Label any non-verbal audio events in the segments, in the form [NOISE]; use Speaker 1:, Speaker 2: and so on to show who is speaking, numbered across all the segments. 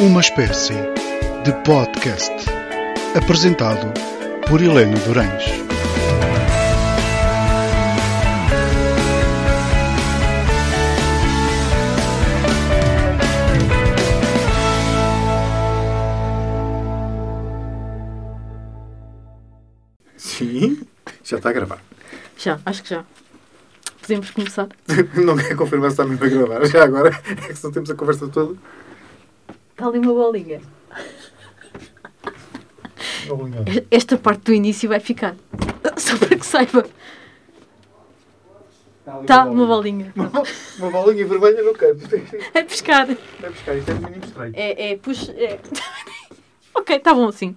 Speaker 1: Uma espécie de podcast apresentado por Helena Durães.
Speaker 2: Sim, já está a gravar.
Speaker 3: Já, acho que já. Podemos começar. [LAUGHS]
Speaker 2: Não quer confirmar se está mesmo a gravar. Já agora é que não temos a conversa toda.
Speaker 3: Está ali uma bolinha.
Speaker 2: Ligar.
Speaker 3: Esta parte do início vai ficar. Só para que saiba. Está uma bolinha.
Speaker 2: Uma, uma bolinha vermelha no canto.
Speaker 3: É pescar.
Speaker 2: Vai buscar, isto é um mínimo estranho.
Speaker 3: É, é, puxa. É. [LAUGHS] ok, está bom assim.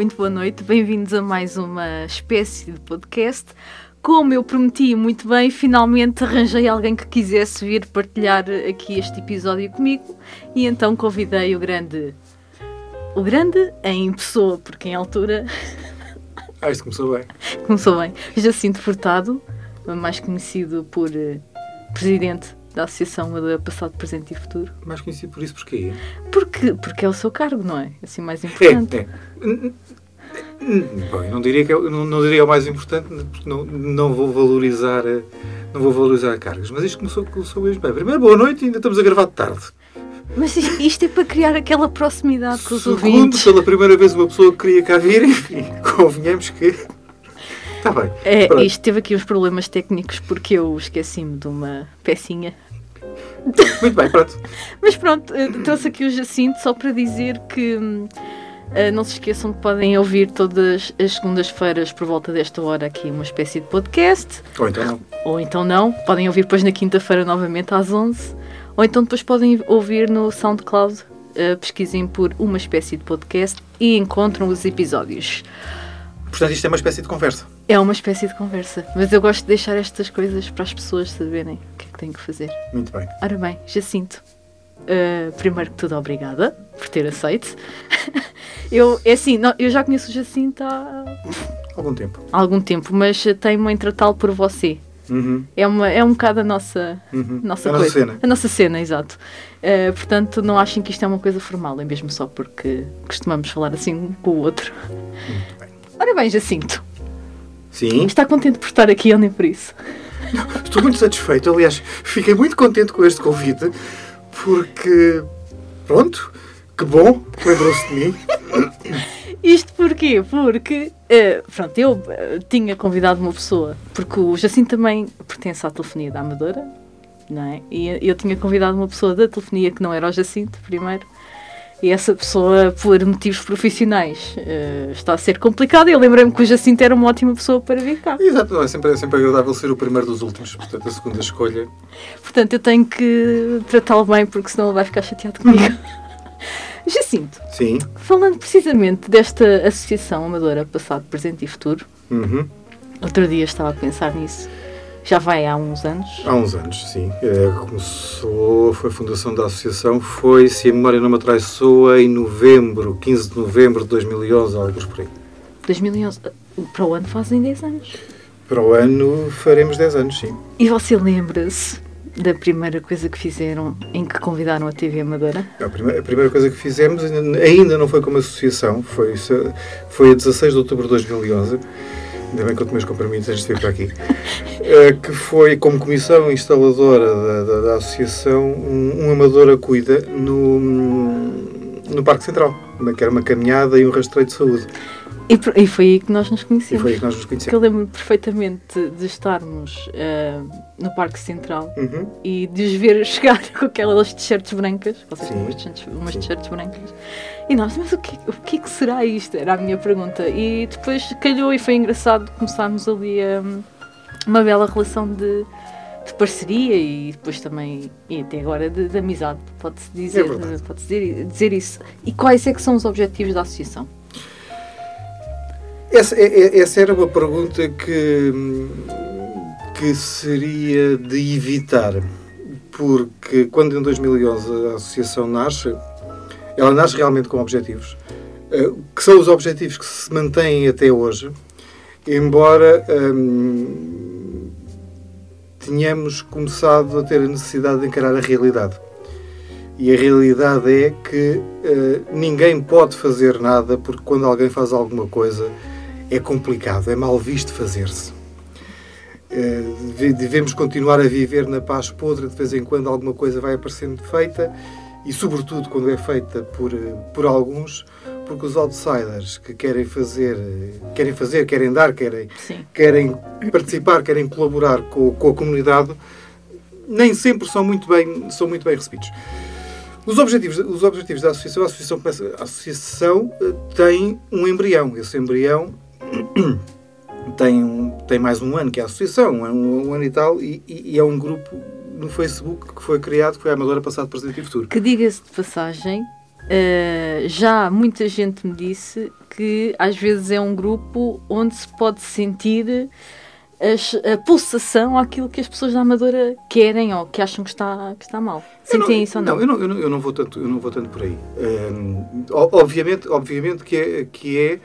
Speaker 3: Muito boa noite, bem-vindos a mais uma espécie de podcast. Como eu prometi muito bem, finalmente arranjei alguém que quisesse vir partilhar aqui este episódio comigo e então convidei o grande. O grande em pessoa, porque em altura
Speaker 2: Ah, isto começou bem. [LAUGHS]
Speaker 3: começou bem. Jacinto Furtado, mais conhecido por eh, presidente da Associação Amadora Passado, Presente e Futuro.
Speaker 2: Mais conhecido por isso porquê?
Speaker 3: Porque, porque é o seu cargo, não é? Assim mais
Speaker 2: É,
Speaker 3: importante.
Speaker 2: é. Bom, eu não diria que é, o- não, não diria o mais importante, porque não, não vou valorizar eh, não vou valorizar cargos, mas isto começou, começou mesmo bem. Primeiro, boa noite, ainda estamos a gravar de tarde.
Speaker 3: Mas isto, é para criar aquela proximidade com os
Speaker 2: Segundo,
Speaker 3: ouvintes.
Speaker 2: pela primeira vez uma pessoa que queria cá vir, enfim, convenhamos que... Está [LAUGHS] bem.
Speaker 3: É,
Speaker 2: Pronto.
Speaker 3: isto teve aqui uns problemas técnicos porque eu esqueci-me de uma pecinha.
Speaker 2: Muito bem, pronto.
Speaker 3: Mas pronto, eh, trouxe aqui o Jacinto só para dizer que hum, não se esqueçam que podem ouvir todas as segundas-feiras por volta desta hora aqui uma espécie de podcast.
Speaker 2: Ou então não.
Speaker 3: Ou então não, podem ouvir depois na quinta-feira novamente às 11. Ou então depois podem ouvir no SoundCloud. eh, pesquisem por uma espécie de podcast e encontram os episódios.
Speaker 2: Portanto, isto é uma espécie de conversa.
Speaker 3: É uma espécie de conversa, mas eu gosto de deixar estas coisas para as pessoas saberem o que é que têm que fazer.
Speaker 2: Muito bem.
Speaker 3: Ora bem, Jacinto, eh, primeiro que tudo, obrigada por ter aceito. [LAUGHS] eu, é assim, não, eu já conheço o Jacinto há
Speaker 2: Algum tempo.
Speaker 3: algum tempo, mas tenho-me em tratá-lo por você.
Speaker 2: Uhum,
Speaker 3: É, uma, é um bocado a nossa,
Speaker 2: uhum.
Speaker 3: nossa
Speaker 2: É a nossa
Speaker 3: coisa.
Speaker 2: cena.
Speaker 3: A nossa cena, exato. Eh, portanto, não achem que isto é uma coisa formal, é mesmo só porque costumamos falar assim um com o outro.
Speaker 2: Muito bem.
Speaker 3: Ora bem, Jacinto,
Speaker 2: Sim,
Speaker 3: está contente por estar aqui ou nem por isso?
Speaker 2: estou muito satisfeito. Aliás, fiquei muito contente com este convite, porque, pronto, que bom, lembrou-se de mim. [LAUGHS]
Speaker 3: Isto porquê? Porque, eh, pronto, eu eh, tinha convidado uma pessoa, porque o Jacinto também pertence à telefonia da Amadora, não é? E eu tinha convidado uma pessoa da telefonia que não era o Jacinto, primeiro, e essa pessoa, por motivos profissionais, eh, está a ser complicada. E eu lembrei-me que o Jacinto era uma ótima pessoa para vir cá.
Speaker 2: Exato, não, é sempre, é sempre agradável ser o primeiro dos últimos, portanto, a segunda escolha.
Speaker 3: Portanto, eu tenho que tratá-lo bem, porque senão ele vai ficar chateado comigo. [LAUGHS] Jacinto,
Speaker 2: Sim.
Speaker 3: falando precisamente desta associação amadora Passado, Presente e Futuro,
Speaker 2: Uhum.
Speaker 3: Outro dia estava a pensar nisso. Já vai há uns anos.
Speaker 2: Há uns anos, sim. É, começou, foi a fundação da associação, foi, se a memória não me atraiçoa, em novembro, 15 de novembro de 2011, alguns por aí.
Speaker 3: 2011. Para o ano fazem 10 anos.
Speaker 2: Para o ano faremos 10 anos, sim.
Speaker 3: E você lembra-se da primeira coisa que fizeram em que convidaram a TV Amadora?
Speaker 2: A primeira, a primeira coisa que fizemos ainda, não foi como associação, foi, foi a 16 de outubro de 2011, ainda bem que eu tomei os compromissos antes de vir para aqui, [LAUGHS] eh, que foi como comissão instaladora da, da- da associação um, um amador a cuida no, no Parque Central, que era uma caminhada e um rastreio de saúde.
Speaker 3: E, e foi aí que nós nos
Speaker 2: E
Speaker 3: conhecemos.
Speaker 2: foi aí que nós nos
Speaker 3: Porque eu
Speaker 2: conhecemos.
Speaker 3: lembro perfeitamente de estarmos ah, no Parque Central
Speaker 2: Uhum.
Speaker 3: e de os ver [LAUGHS] chegar com aquelas t-shirts brancas. Vocês têm
Speaker 2: Sim.
Speaker 3: umas t-shirts, umas
Speaker 2: Sim.
Speaker 3: t-shirts brancas. E nós, mas o que, o que é que será isto? Era a minha pergunta. E depois calhou e foi engraçado começarmos ali a, uma bela relação de, de parceria e depois também, e até agora, de, de amizade, pode-se dizer,
Speaker 2: É
Speaker 3: pode dizer, dizer isso. E quais é que são os objetivos da associação?
Speaker 2: Essa, essa era uma pergunta que, hum, que seria de evitar, porque quando em 2011 a associação nasce, ela nasce realmente com objetivos. uh, que são os objetivos que se mantêm até hoje, embora um, tenhamos começado a ter a necessidade de encarar a realidade. E a realidade é que uh, ninguém pode fazer nada porque quando alguém faz alguma coisa é complicado, é mal visto fazer-se. Uh, devemos continuar a viver na paz podre, de vez em quando alguma coisa vai aparecendo feita e, sobretudo, quando é feita por, por alguns, porque os outsiders que querem fazer, querem fazer, querem dar, querem, querem participar, querem colaborar com, com a comunidade, nem sempre são muito bem, são muito bem recebidos. Os objetivos, os objetivos da associação, a associação, a associação eh, tem um embrião. Esse embrião [CLEARS THROAT] tem, um, tem mais um ano que é a associação, um, um ano e tal, e, e, é um grupo no Facebook que foi criado, que foi a Amadora Passado, Presente e Futuro.
Speaker 3: Que diga-se de passagem, uh, já muita gente me disse que às vezes é um grupo onde se pode sentir a, a pulsação àquilo que as pessoas da Amadora querem ou que acham que está, que está mal. Sentem não, isso ou não?
Speaker 2: Não eu, não, eu não, eu não vou tanto, eu não vou tanto por aí. Um, obviamente, obviamente que é, que é,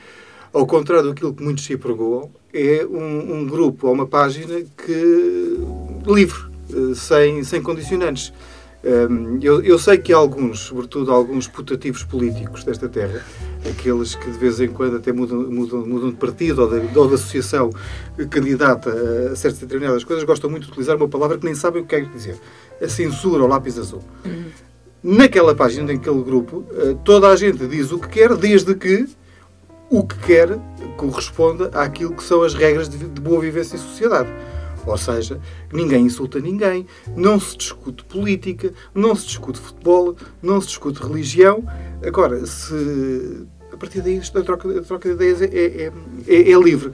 Speaker 2: ao contrário daquilo que muitos se apregoam, é um, um grupo ou uma página que livre, eh, sem, sem condicionantes. Eu, eu, sei que alguns, sobretudo alguns putativos políticos desta terra, aqueles que de vez em quando até mudam, mudam, mudam de partido ou de, ou de associação candidata a certas determinadas coisas, gostam muito de utilizar uma palavra que nem sabem o que quer dizer. A censura ou lápis azul. Uhum. Naquela página, naquele grupo, eh, toda a gente diz o que quer, desde que o que quer corresponda àquilo que são as regras de, de boa vivência em sociedade. Ou seja, ninguém insulta ninguém, não se discute política, não se discute futebol, não se discute religião. Agora, se a partir daí a troca, a troca de ideias é, é, é, é livre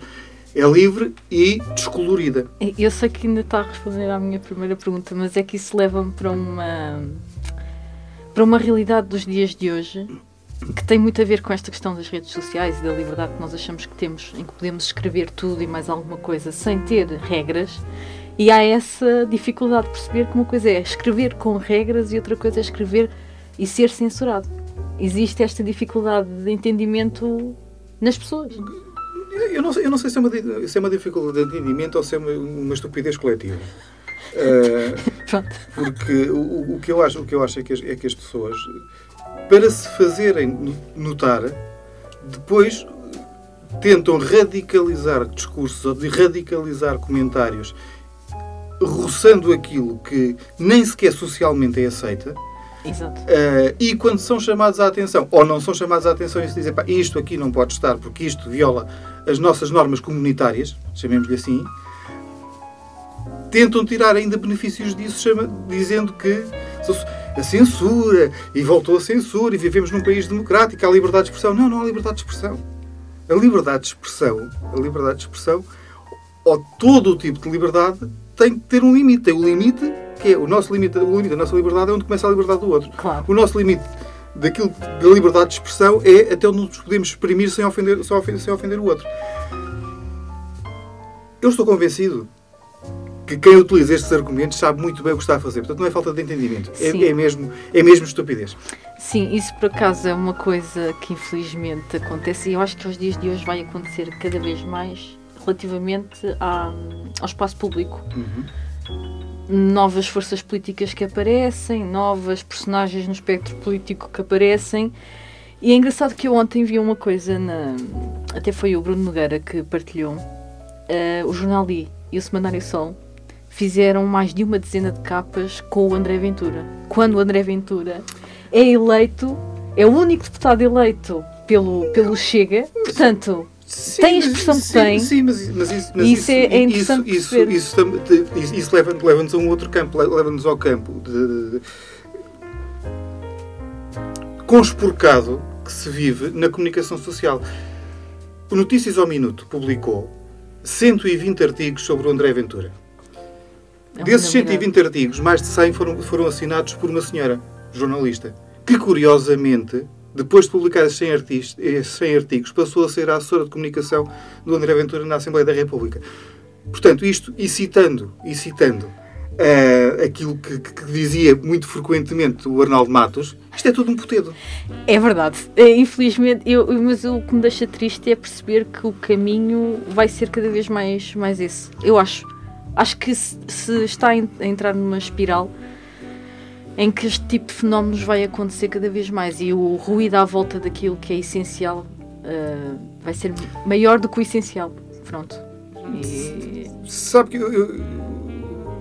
Speaker 2: é livre e descolorida.
Speaker 3: Eu sei que ainda está a responder à minha primeira pergunta, mas é que isso leva-me para uma para uma realidade dos dias de hoje que tem muito a ver com esta questão das redes sociais e da liberdade que nós achamos que temos, em que podemos escrever tudo e mais alguma coisa sem ter regras. E há essa dificuldade de perceber que uma coisa é escrever com regras e outra coisa é escrever e ser censurado. Existe esta dificuldade de entendimento nas pessoas.
Speaker 2: Eu não sei, eu não sei se, é uma, se é uma dificuldade de entendimento ou se é uma, uma estupidez coletiva. [LAUGHS] Uh, porque o, o, que eu acho, o que eu acho é que as, é que as pessoas para se fazerem notar, depois tentam radicalizar discursos ou de radicalizar comentários, roçando aquilo que nem sequer socialmente é aceita.
Speaker 3: Exato. Uh,
Speaker 2: e quando são chamados à atenção, ou não são chamados à atenção e se dizem, pá, isto aqui não pode estar porque isto viola as nossas normas comunitárias, chamemos-lhe assim, tentam tirar ainda benefícios disso, chama, dizendo que a censura, e voltou a censura, e vivemos num país democrático, há liberdade de expressão. Não, não há liberdade de expressão. A liberdade de expressão, a liberdade de expressão, ou todo o tipo de liberdade, tem que ter um limite. Tem o limite, que é o nosso limite, o limite da nossa liberdade é onde começa a liberdade do outro.
Speaker 3: Claro.
Speaker 2: O nosso limite daquilo da liberdade de expressão é até onde nos podemos exprimir sem ofender, sem ofender, sem ofender o outro. Eu estou convencido que quem utiliza estes argumentos sabe muito bem o que está a fazer. Portanto, não é falta de entendimento, é, é, mesmo, é mesmo estupidez.
Speaker 3: Sim, isso por acaso é uma coisa que infelizmente acontece e eu acho que aos dias de hoje vai acontecer cada vez mais relativamente à, ao espaço público. Uhum. Novas forças políticas que aparecem, novas personagens no espectro político que aparecem. E é engraçado que eu ontem vi uma coisa, na, até foi o Bruno Nogueira que partilhou, uh, o Jornal Li e o Semanário Sol fizeram mais de uma dezena de capas com o André Ventura. Quando o André Ventura é eleito, é o único deputado eleito pelo, pelo Chega, portanto. Sim, tem a expressão que tem.
Speaker 2: Sim, mas, mas isso, mas isso, é, é interessante isso, isso, isso, isso leva-nos leva a um outro campo, leva-nos ao campo de, de, conspurcado que se vive na comunicação social. O Notícias ao Minuto publicou 120 artigos sobre o André Ventura. É Desses 120 artigos, mais de 100 foram, foram assinados por uma senhora, jornalista, que curiosamente, depois de publicar esses 100, artigos, esses 100 artigos, passou a ser a assessora de comunicação do André Ventura na Assembleia da República. Portanto, isto, e citando, e citando uh, aquilo que, que, dizia muito frequentemente o Arnaldo Matos, Isto é tudo um potedo.
Speaker 3: É verdade. É, infelizmente, eu, mas o que me deixa triste é perceber que o caminho vai ser cada vez mais, mais esse. Eu acho. Acho que se, se está a en- a entrar numa espiral em que este tipo de fenómenos vai acontecer cada vez mais e o ruído à volta daquilo que é essencial ah, vai ser maior do que o essencial. Pronto. E-
Speaker 2: Sabe que eu, eu-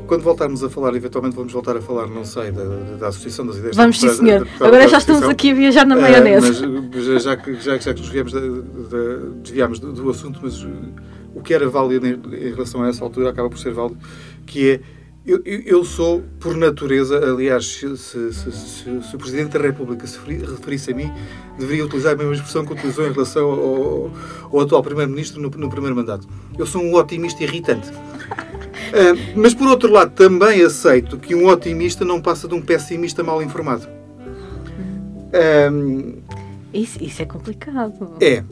Speaker 2: quando voltarmos a falar, eventualmente vamos voltar a falar, não sei, da, da- Associação das Ideias
Speaker 3: Vamos sim, senhor.
Speaker 2: da- da-
Speaker 3: Agora já estamos aqui a viajar na
Speaker 2: Ah,
Speaker 3: maionese.
Speaker 2: mas já, já que, já, já que nos viemos desviámos do, do assunto, mas uh, o que era válido em, relação a essa altura acaba por ser válido, que é eu, eu- sou, por natureza, aliás, se, se- se- se- o Presidente da República se referi- referisse a mim, deveria utilizar a mesma expressão que utilizou em relação ao, ao atual Primeiro-Ministro no, no primeiro mandato. Eu sou um otimista irritante. Ah, mas, por outro lado, também aceito que um otimista não passa de um pessimista mal informado. Ah,
Speaker 3: Isso, isso é complicado.
Speaker 2: é.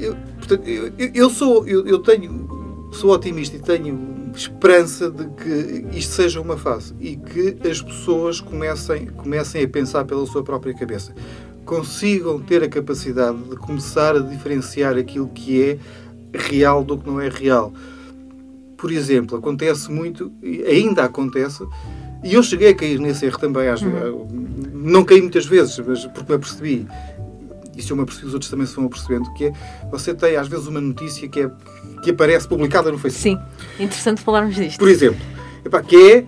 Speaker 2: Eu, portanto, eu, eu- sou, eu, eu tenho, sou otimista e tenho esperança de que isto seja uma fase e que as pessoas comecem, comecem a pensar pela sua própria cabeça. Consigam ter a capacidade de começar a diferenciar aquilo que é real do que não é real. Por exemplo, acontece muito, ainda acontece, e eu cheguei a cair nesse erro também. Às, Não caí muitas vezes, mas porque me apercebi se eu me apercebi, os outros também se vão apercebendo, que é, você tem às vezes uma notícia que, é, que aparece publicada no Facebook.
Speaker 3: Sim, interessante falarmos disto.
Speaker 2: Por exemplo, epá, que é,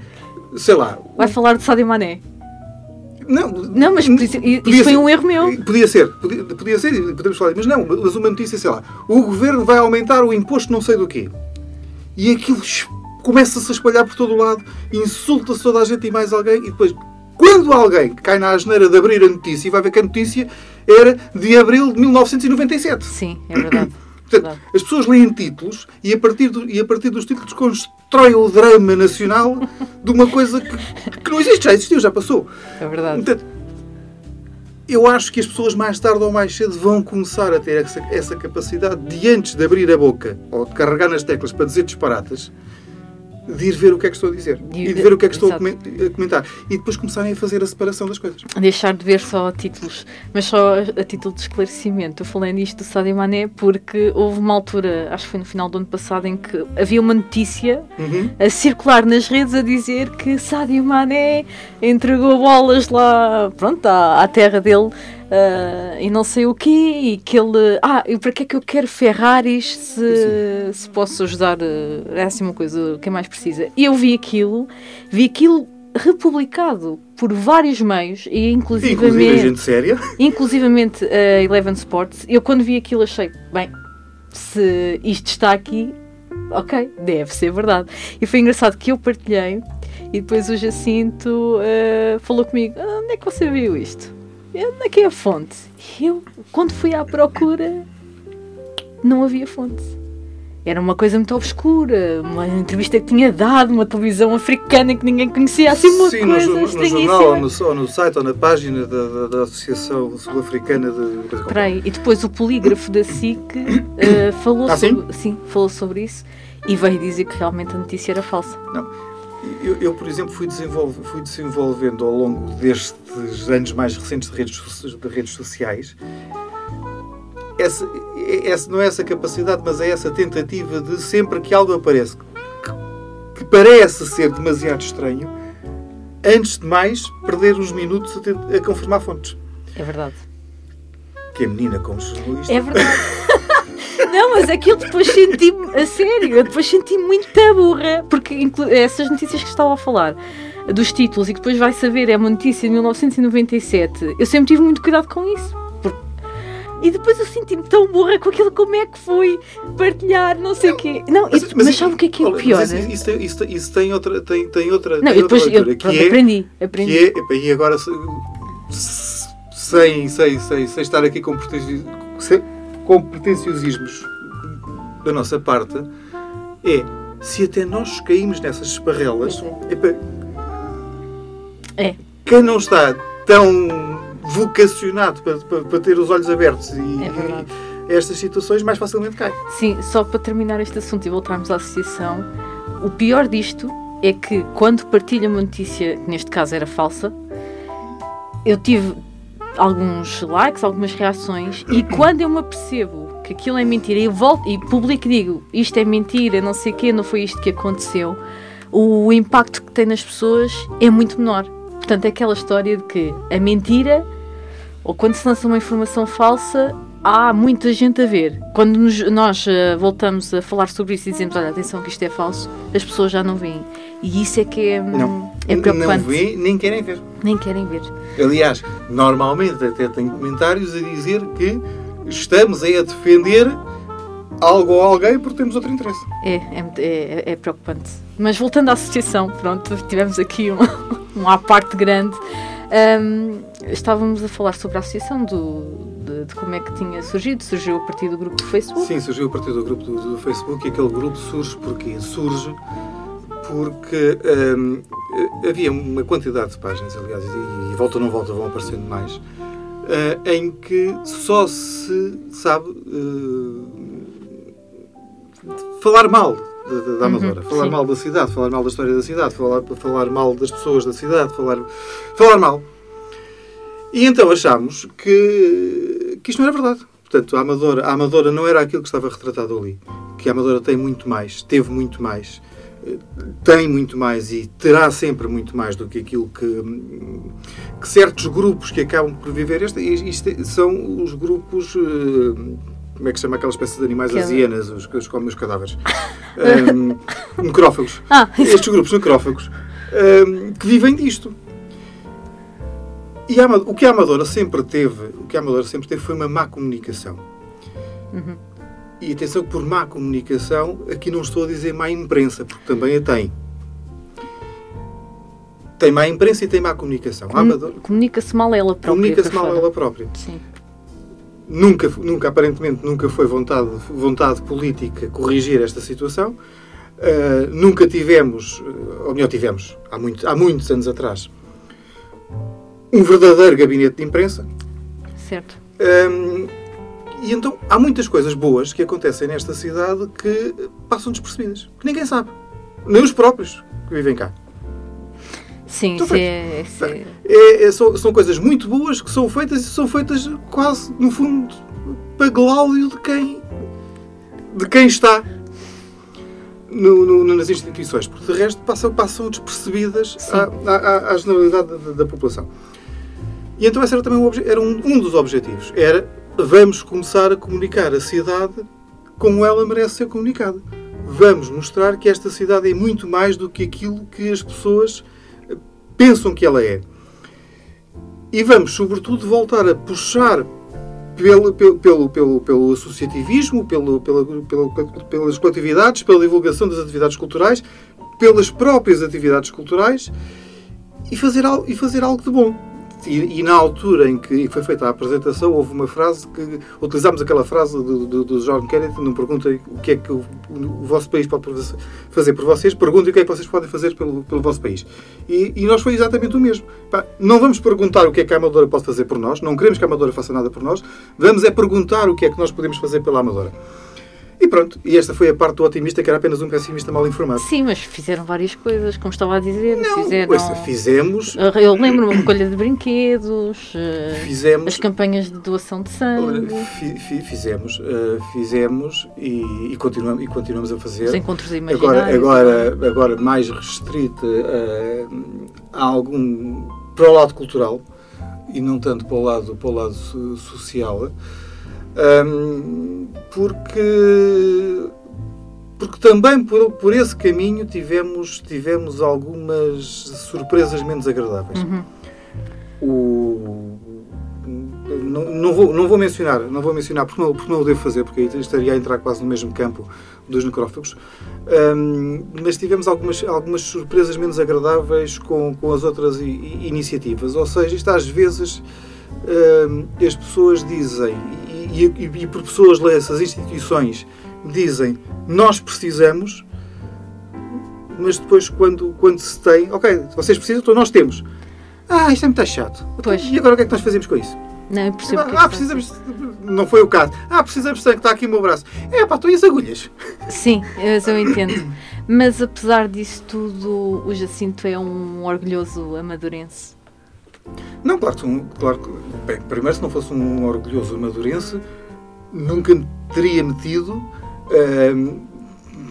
Speaker 2: sei lá...
Speaker 3: Vai falar de Sadio Mané.
Speaker 2: Não,
Speaker 3: Não, mas isso- isso foi um erro meu.
Speaker 2: Podia ser, podia, podia ser, podemos falar, mas não, mas uma notícia, sei lá, o governo vai aumentar o imposto não sei do quê. E aquilo começa-se a espalhar por todo o lado, insulta-se toda a gente e mais alguém, e depois, quando alguém cai na asneira de abrir a notícia e vai ver que a notícia era de abril de 1997.
Speaker 3: Sim, é verdade. [COUGHS]
Speaker 2: Portanto,
Speaker 3: verdade.
Speaker 2: as pessoas leem títulos e a, partir do- e a partir dos títulos constroem o drama nacional de uma coisa que, que não existe, já existiu, já passou.
Speaker 3: É verdade.
Speaker 2: Portanto, eu acho que as pessoas mais tarde ou mais cedo vão começar a ter essa, essa capacidade de antes de abrir a boca ou de carregar nas teclas para dizer disparatas, de ir ver o que é que estou a dizer
Speaker 3: De-
Speaker 2: e de ver o que é que estou a comentar e depois começarem a fazer a separação das coisas.
Speaker 3: Deixar de ver só títulos, mas só a título de esclarecimento. Eu falei nisto do Sadio Mané porque houve uma altura, acho que foi no final do ano passado, em que havia uma notícia
Speaker 2: Uhum.
Speaker 3: a circular nas redes a dizer que Sadio Mané entregou bolas lá, pronto, à, à terra dele ah, e não sei o quê, e que ele. Ah, e para que é que eu quero Ferraris se, se posso ajudar? ah, É assim uma coisa, quem mais precisa. E eu vi aquilo, vi aquilo republicado por vários meios, e
Speaker 2: Inclusive
Speaker 3: inclusivamente,
Speaker 2: gente séria. [LAUGHS]
Speaker 3: inclusivamente a Eleven Sports. Eu quando vi aquilo achei, bem, se isto está aqui, ok, deve ser verdade. E foi engraçado que eu partilhei e depois o Jacinto eh, falou comigo: "Ah, onde é que você viu isto? E Onde é que é a fonte? E eu, quando fui à procura, não havia fonte. Era uma coisa muito obscura, uma entrevista que tinha dado, uma televisão africana que ninguém conhecia, assim uma
Speaker 2: Sim, no,
Speaker 3: coisa
Speaker 2: no
Speaker 3: estranhíssima.
Speaker 2: jornal, ou no, ou no site, ou na página da, da- da Associação Sul-Africana de.
Speaker 3: Peraí, e depois o polígrafo da SIC eh, falou,
Speaker 2: Ah, sim?
Speaker 3: sobre, sim, falou sobre isso e veio dizer que realmente a notícia era falsa.
Speaker 2: Eu, eu, por exemplo, fui, desenvolve, fui desenvolvendo ao longo destes anos mais recentes de redes, de redes sociais essa, essa, não é essa capacidade, mas é essa tentativa de sempre que algo aparece que, que parece ser demasiado estranho, antes de mais, perder uns minutos a, tent- a confirmar fontes.
Speaker 3: É verdade.
Speaker 2: Que a menina como jornalista.
Speaker 3: É verdade. [LAUGHS] Não, mas é que eu depois senti-me, a sério, eu depois senti muita burra, porque essas notícias que estava a falar, dos títulos, e que depois vai saber, é uma notícia de 1997, eu sempre tive muito cuidado com isso. porque- E depois eu senti-me tão burra com aquilo, como é que foi partilhar, não sei o quê. Não, e- mas, sabe o que é que é o pior?
Speaker 2: mas Isso, isso, tem- isso tem- isso tem outra, tem, tem outra,
Speaker 3: Não,
Speaker 2: tem
Speaker 3: depois
Speaker 2: outra
Speaker 3: eu
Speaker 2: leitura,
Speaker 3: pronto,
Speaker 2: que é,
Speaker 3: aprendi, aprendi.
Speaker 2: É, e agora se- se- sem, sem, sem, sem estar aqui com, sem- com pretenciosismos da nossa parte, é se até nós caímos nessas esparrelas, epá,
Speaker 3: É.
Speaker 2: quem não está tão vocacionado para, para, para ter os olhos abertos e,
Speaker 3: É
Speaker 2: e estas situações mais facilmente cai.
Speaker 3: Sim, só para terminar este assunto e voltarmos à associação, o pior disto é que quando partilha uma notícia, que neste caso era falsa, eu tive alguns likes, algumas reações, e quando eu me apercebo que aquilo é mentira, eu volto e publico e digo isto é mentira, não sei o quê, não foi isto que aconteceu, o impacto que tem nas pessoas é muito menor. Portanto, é aquela história de que a mentira, ou quando se lança uma informação falsa, há muita gente a ver. Quando nos- nós eh, voltamos a falar sobre isso e dizemos, olha, atenção que isto é falso, as pessoas já não veem. E isso é que é, hum,
Speaker 2: Não.
Speaker 3: É preocupante.
Speaker 2: Não vê, nem querem ver.
Speaker 3: Nem querem ver.
Speaker 2: Aliás, normalmente até tenho comentários a dizer que estamos aí a defender algo ou alguém porque temos outro interesse.
Speaker 3: É, é, é, é preocupante. Mas voltando à associação, pronto, tivemos aqui um, um à parte grande. Ahm, estávamos a falar sobre a associação, do, de, de como é que tinha surgido. Surgiu a partir do grupo do Facebook.
Speaker 2: Sim, surgiu a partir do grupo do, do Facebook e aquele grupo surge porque surge porque hum, havia uma quantidade de páginas, aliás, e, e volta ou não volta vão aparecendo mais, eh, em que só se sabe eh, falar mal da, da- da Amadora, falar
Speaker 3: sim.
Speaker 2: mal da cidade, falar mal da história da cidade, falar, falar mal das pessoas da cidade, falar, falar mal. E então achámos que, que isto não era verdade. Portanto, a Amadora, a Amadora não era aquilo que estava retratado ali. Que a Amadora tem muito mais, teve muito mais, tem muito mais e terá sempre muito mais do que aquilo que, que certos grupos que acabam por viver. Este, isto são os grupos. eh, Como é que se chama aquela espécie de animais
Speaker 3: Que
Speaker 2: as hienas, os que os comem os cadáveres? Hum, [LAUGHS] necrófagos.
Speaker 3: Ah,
Speaker 2: Estes grupos necrófagos hum, que vivem disto. E a o que a Amadora sempre teve, o que a Amadora sempre teve foi uma má comunicação.
Speaker 3: Uhum.
Speaker 2: E atenção que por má comunicação, aqui não estou a dizer má imprensa, porque também a tem. Tem má imprensa e tem má comunicação.
Speaker 3: Comu- comunica-se mal ela própria.
Speaker 2: comunica-se mal
Speaker 3: fora.
Speaker 2: ela própria.
Speaker 3: Sim.
Speaker 2: Nunca, nunca, aparentemente, nunca foi vontade, vontade política corrigir esta situação. Uh, nunca tivemos, uh, ou melhor, tivemos, há, muito, há muitos anos atrás, um verdadeiro gabinete de imprensa.
Speaker 3: Certo.
Speaker 2: Um, e então há muitas coisas boas que acontecem nesta cidade que passam despercebidas, que ninguém sabe. Nem os próprios que vivem cá.
Speaker 3: Sim,
Speaker 2: Então foi-
Speaker 3: é, isso é-
Speaker 2: É- são, são coisas muito boas que são feitas e são feitas quase, no fundo, para gláudio de quem, de quem está no- no- nas instituições. Porque de resto passam, passam despercebidas
Speaker 3: Sim.
Speaker 2: à, à, à- generalidade da, da- população. E então esse era também um, era um, um dos objetivos. Era vamos começar a comunicar a cidade como ela merece ser comunicada. Vamos mostrar que esta cidade é muito mais do que aquilo que as pessoas eh, pensam que ela é. E vamos, sobretudo, voltar a puxar pelo, pelo, pelo, pelo, associativismo, pelo, pela, pela- pelas coletividades, pela divulgação das atividades culturais, pelas próprias atividades culturais e fazer, e fazer algo de bom. E, e na altura em que, foi feita a apresentação, houve uma frase que. Utilizámos aquela frase do, do, do John Kennedy: não perguntem o que é que o, o vosso país pode fazer por vocês, perguntem o que é que vocês podem fazer pelo, pelo vosso país. E, e nós foi exatamente o mesmo. Não vamos perguntar o que é que a Amadora pode fazer por nós, não queremos que a Amadora faça nada por nós, vamos é perguntar o que é que nós podemos fazer pela Amadora. E pronto, e esta foi a parte do otimista, que era apenas um pessimista mal informado.
Speaker 3: Sim, mas fizeram várias coisas, como estava a dizer. fizeram...
Speaker 2: Ouça, fizemos,
Speaker 3: Eu lembro uma recolha de brinquedos, eh,
Speaker 2: fizemos
Speaker 3: as campanhas de doação de sangue,
Speaker 2: fi- fi- fizemos, eh, fizemos e, e continuamos, e continuamos a
Speaker 3: os
Speaker 2: fazer.
Speaker 3: encontros
Speaker 2: Agora,
Speaker 3: imaginários.
Speaker 2: agora, agora mais restrita eh, a algum para o lado cultural e não tanto para o lado, para o lado so- social, Ahm, porque porque também por, por esse caminho tivemos tivemos algumas surpresas menos agradáveis.
Speaker 3: Uhum.
Speaker 2: O, não, não, vou, não vou mencionar, não vou mencionar porque não, porque não o devo fazer, porque aí estaria a entrar quase no mesmo campo dos necrófagos. Ahm, mas tivemos algumas, algumas surpresas menos agradáveis com, com as outras i- i- iniciativas. Ou seja, isto às vezes ahm, as pessoas dizem, e, e, e por pessoas dessas instituições dizem nós precisamos, mas depois quando, quando se tem, ok, vocês precisam, então nós temos. Ah, isto é muito chato. Então,
Speaker 3: Pois.
Speaker 2: E agora o que é que nós fazemos com isso?
Speaker 3: Não, eu percebo que é que
Speaker 2: ah, precisamos. Não foi o caso. Ah, precisamos de sangue, está aqui o meu braço. É pá, estou e as agulhas? [LAUGHS]
Speaker 3: Sim, mas eu entendo. Mas apesar disso tudo, o Jacinto é um orgulhoso amadurense.
Speaker 2: Não, claro, que, claro que, bem, primeiro, se não fosse um orgulhoso madurense, nunca me teria metido uh,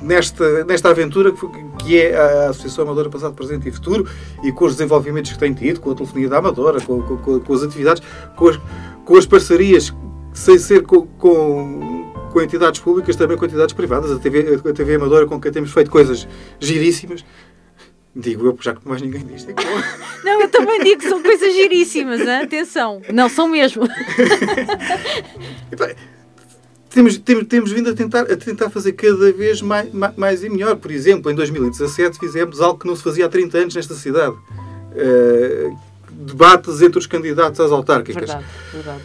Speaker 2: nesta, nesta aventura que, que, é a Associação Amadora Passado, Presente e Futuro e com os desenvolvimentos que tem tido, com a telefonia da Amadora, com, com, com as atividades, com as, com as parcerias, sem ser com, com, com, entidades públicas, também com entidades privadas, a TV, a TV Amadora, com quem temos feito coisas giríssimas. Digo eu, já que mais ninguém diz. Digo [LAUGHS]
Speaker 3: não, eu também digo que são coisas giríssimas, hein? atenção. Não, são mesmo. [LAUGHS]
Speaker 2: temos, temos, temos vindo a tentar, a tentar fazer cada vez mais, mais e melhor. Por exemplo, em 2017 fizemos algo que não se fazia há 30 anos nesta cidade. Uh, debates entre os candidatos às autárquicas.
Speaker 3: Verdade, verdade.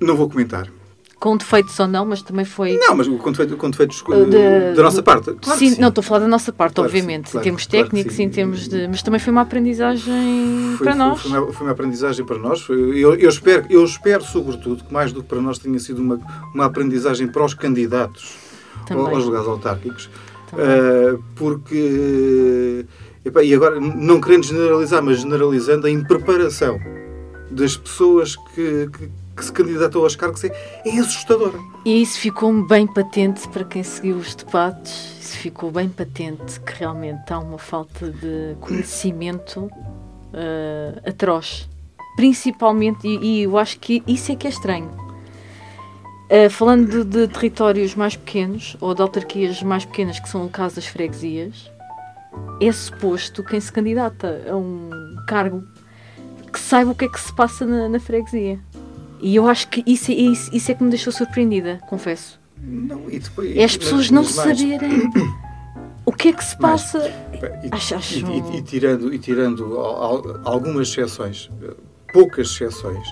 Speaker 2: Não vou comentar
Speaker 3: com defeitos ou não, mas também foi.
Speaker 2: Não, mas com, defeito, com defeitos de, da nossa parte.
Speaker 3: Claro sim, sim, não, estou a falar da nossa parte, claro obviamente, claro, em termos técnicos, em termos de. Mas também foi uma aprendizagem foi, para nós.
Speaker 2: Foi uma, foi uma, aprendizagem para nós. Eu, eu, espero, eu espero, sobretudo, que mais do que para nós tenha sido uma, uma aprendizagem para os candidatos também. aos lugares autárquicos. Uh, porque. e agora, não querendo generalizar, mas generalizando, a impreparação das pessoas que, que que se candidatou aos cargos é, é assustadora.
Speaker 3: E isso ficou bem patente para quem seguiu os debates, isso ficou bem patente que realmente há uma falta de conhecimento uh, atroz. Principalmente, e, e, eu acho que isso é que é estranho. Uh, falando de, de, territórios mais pequenos, ou de autarquias mais pequenas, que são o caso das freguesias, é suposto quem se candidata a um cargo que saiba o que é que se passa na, na freguesia. E eu acho que isso, isso, isso é que me deixou surpreendida, confesso.
Speaker 2: Não, e depois,
Speaker 3: é as pessoas não saberem o que é que se passa.
Speaker 2: Mas, e, acho, e, e, tirando, e tirando algumas exceções, poucas exceções,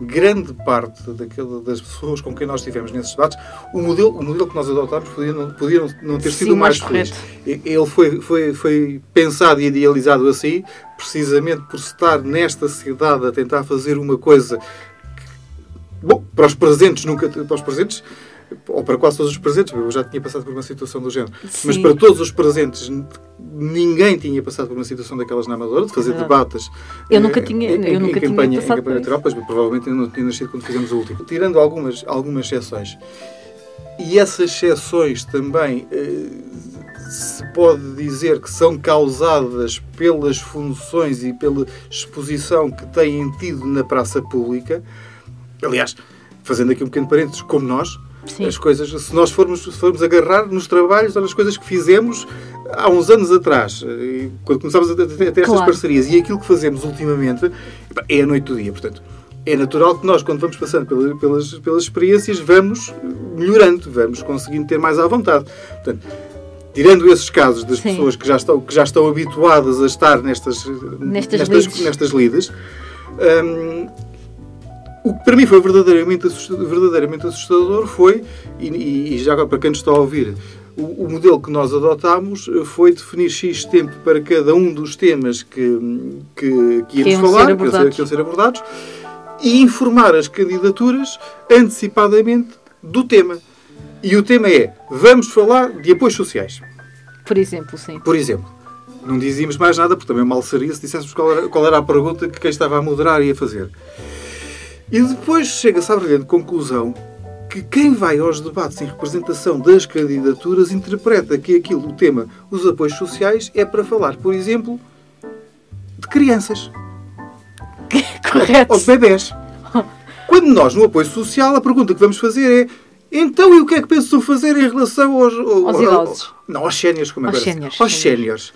Speaker 2: grande parte daquela, das pessoas com quem nós estivemos nesses debates, o modelo, o modelo que nós adotámos podia não, podia não ter sido Sim, mais, mais feliz. Ele foi, foi, foi pensado e idealizado assim, precisamente por estar nesta cidade a tentar fazer uma coisa Bom, para os presentes, nunca. Para os presentes, ou para quase todos os presentes, eu já tinha passado por uma situação do género, Sim. mas para todos os presentes, ninguém tinha passado por uma situação daquelas na Amadora, de fazer debates.
Speaker 3: Eu nunca eh, tinha, em, eu nunca
Speaker 2: em campanha,
Speaker 3: tinha passado
Speaker 2: em campanha eleitoral, pois provavelmente não tinha nascido quando fizemos o último. Tirando algumas, algumas exceções. E essas exceções também eh, se pode dizer que são causadas pelas funções e pela exposição que têm tido na praça pública Aliás, fazendo aqui um pequeno parênteses, como nós, Sim. as coisas, se nós formos, se formos agarrar nos trabalhos ou nas coisas que fizemos há uns anos atrás, quando começámos a ter, estas claro. parcerias, e aquilo que fazemos ultimamente, é a noite do dia. Portanto, é natural que nós, quando vamos passando pelas, pelas, pelas experiências, vamos melhorando, vamos conseguindo ter mais à vontade. Portanto, tirando esses casos das Sim. pessoas que já, estão, que já estão habituadas a estar nestas, nestas, nestas, nestas lides, hum, o que para mim foi verdadeiramente assustador, verdadeiramente assustador foi, e, e já para quem nos está a ouvir, o, o, modelo que nós adotámos foi definir X tempo para cada um dos temas que, que, que íamos falar, ser que iam ser abordados, e informar as candidaturas antecipadamente do tema. E o tema é: vamos falar de apoios sociais.
Speaker 3: Por exemplo, sim.
Speaker 2: Por exemplo. Não dizíamos mais nada, porque também mal seria se disséssemos qual era, qual era a pergunta que quem estava a moderar ia fazer. E depois chega-se à brilhante conclusão que quem vai aos debates em representação das candidaturas interpreta que aquilo, o tema, os apoios sociais, é para falar, por exemplo, de crianças. [LAUGHS]
Speaker 3: Correto.
Speaker 2: Ou de bebés. Quando nós, no apoio social, a pergunta que vamos fazer é então, e o que é que pensam fazer em relação aos...
Speaker 3: Aos, idosos.
Speaker 2: Não, aos séniores, como é
Speaker 3: que é?
Speaker 2: Aos séniores.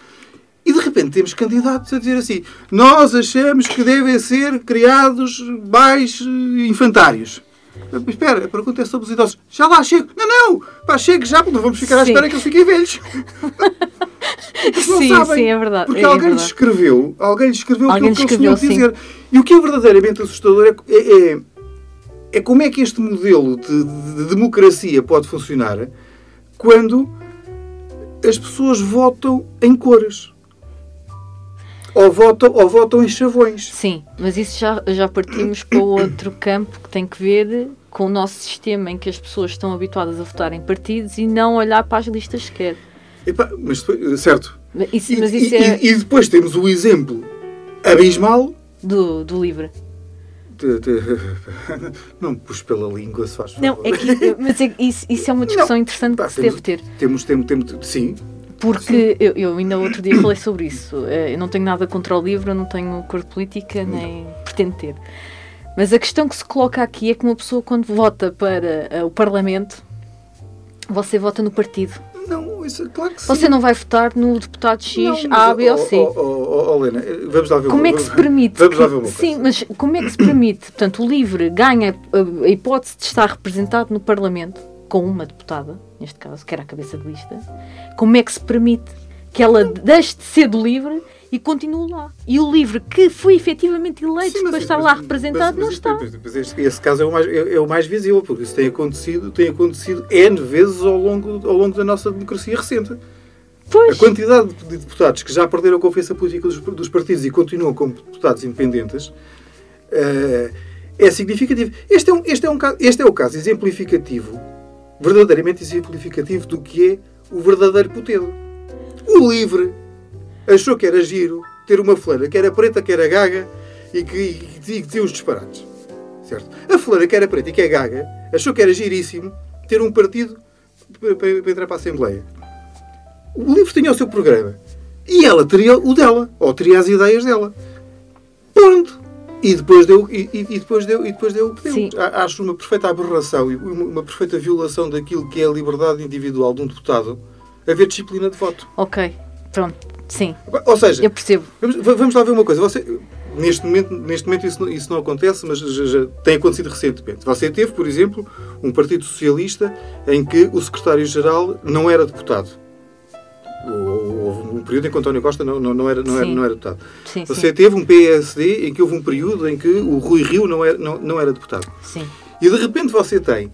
Speaker 2: E de repente temos candidatos a dizer assim: nós achamos que devem ser criados mais eh, infantários. Espera, a pergunta é sobre os idosos. Já lá chego. Não, não! Pá, chegue já, porque não vamos ficar à sim. espera que eles fiquem velhos. [LAUGHS]
Speaker 3: sim, sabem, sim, é verdade.
Speaker 2: Porque
Speaker 3: é
Speaker 2: alguém
Speaker 3: verdade.
Speaker 2: lhes escreveu, alguém lhes escreveu
Speaker 3: alguém
Speaker 2: aquilo que eles tinham dizer. E o que é verdadeiramente assustador é, é, é, é como é que este modelo de, de, de democracia pode funcionar quando as pessoas votam em cores ou votam, ou votam em chavões.
Speaker 3: Sim, mas isso já, já partimos para outro campo que tem que ver com o nosso sistema em que as pessoas estão habituadas a votar em partidos e não olhar para as listas sequer.
Speaker 2: Epá, mas certo.
Speaker 3: Isso, mas
Speaker 2: e,
Speaker 3: isso é...
Speaker 2: e, e depois temos o exemplo abismal
Speaker 3: do, do
Speaker 2: de- de- [LAUGHS] não me pus pela língua, se faz
Speaker 3: Não,
Speaker 2: favor.
Speaker 3: é que, mas é, isso, isso é uma [LAUGHS] discussão interessante
Speaker 2: Pá,
Speaker 3: que se deve ter.
Speaker 2: Temos, temos, temos, sim,
Speaker 3: Porque eu, eu ainda outro dia falei sobre isso. Eh, Eu não tenho nada contra o livro, eu não tenho cor política, nem pretendo ter. Mas a questão que se coloca aqui é que uma pessoa, quando vota para eh, o Parlamento, você vota no partido.
Speaker 2: não, isso, é claro que sim.
Speaker 3: Você não vai votar no deputado X,
Speaker 2: Não,
Speaker 3: A, B ou C.
Speaker 2: oh, oh, oh, Helena, vamos lá ver
Speaker 3: Como é que se permite?
Speaker 2: Vamos lá ver uma
Speaker 3: Sim, mas como é que se permite? Portanto, o LIVRE ganha a, a hipótese de estar representado no Parlamento com uma deputada, neste caso, que era a cabeça de lista. Como é que se permite que ela deixe de ser do LIVRE e continue lá? E o LIVRE, que foi efetivamente eleito
Speaker 2: Sim, mas-
Speaker 3: para estar
Speaker 2: mas-
Speaker 3: lá
Speaker 2: mas-
Speaker 3: representado,
Speaker 2: mas-
Speaker 3: não
Speaker 2: mas-
Speaker 3: está.
Speaker 2: mas- mas este- esse caso é o, mais, é, é o mais visível, porque isso tem acontecido, tem acontecido N vezes ao longo, ao longo da nossa democracia recente. A
Speaker 3: Pois,
Speaker 2: quantidade de deputados que já perderam a confiança política dos, dos partidos e continuam como deputados independentes eh, é significativo. Este é, um, este, é um, este é o caso exemplificativo, verdadeiramente exemplificativo, do que é o verdadeiro putedo. O livre achou que era giro ter uma fleira que era preta, que era gaga e que, e e que dizia os disparates. Certo? A fleira que era preta e que é gaga achou que era giríssimo ter um partido para, para- para entrar para a Assembleia. O livro tinha o seu programa. E ela teria o dela. Ou teria as ideias dela. Ponto. E depois deu, e, e- depois deu, e depois deu o que deu.
Speaker 3: Sim.
Speaker 2: Acho uma perfeita aberração e uma, perfeita violação daquilo que é a liberdade individual de um deputado haver disciplina de voto.
Speaker 3: ok, pronto, sim,
Speaker 2: Ou seja,
Speaker 3: eu percebo.
Speaker 2: Vamos, va- vamos lá ver uma coisa. Você, neste momento, neste momento isso, não, isso não acontece, mas já, já tem acontecido recentemente. Você teve, por exemplo, um Partido Socialista em que o secretário-geral não era deputado. Ou- Houve um período em que António Costa não, não, era, não, era, não era deputado.
Speaker 3: Sim,
Speaker 2: Você
Speaker 3: sim,
Speaker 2: teve um PSD em que houve um período em que o Rui Rio não era, não, não era deputado.
Speaker 3: sim.
Speaker 2: E de repente você tem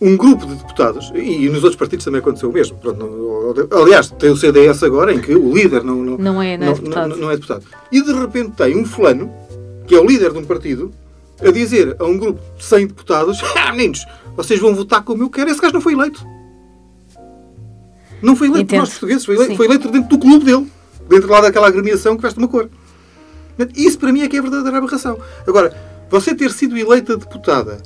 Speaker 2: um grupo de deputados, e, e nos outros partidos também aconteceu o mesmo. Pronto, não- aliás, tem o CDS agora em que o líder não, não,
Speaker 3: Não é, não é deputado.
Speaker 2: não- não é deputado. E de repente tem um fulano, que é o líder de um partido, a dizer a um grupo de 100 deputados: [LAUGHS] Ah, meninos, vocês vão votar como eu quero. Esse gajo não foi eleito. Não foi eleito por
Speaker 3: Entendo.
Speaker 2: nós portugueses, foi eleito, foi eleito dentro do clube dele, dentro lá daquela agremiação que veste uma cor. Isso para mim é que é a verdadeira aberração. Agora, você ter sido eleita deputada,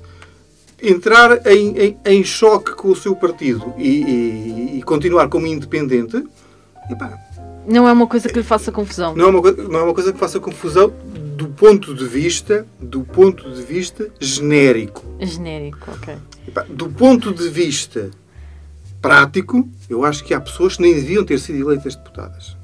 Speaker 2: entrar em, em, em choque com o seu partido e, e- e continuar como independente, epá,
Speaker 3: Não é uma coisa que lhe faça confusão.
Speaker 2: não é, uma, coi- não é uma coisa que faça confusão do ponto de vista, do ponto de vista genérico.
Speaker 3: Genérico, ok.
Speaker 2: Do ponto de vista prático, eu acho que há pessoas que nem deviam ter sido eleitas deputadas.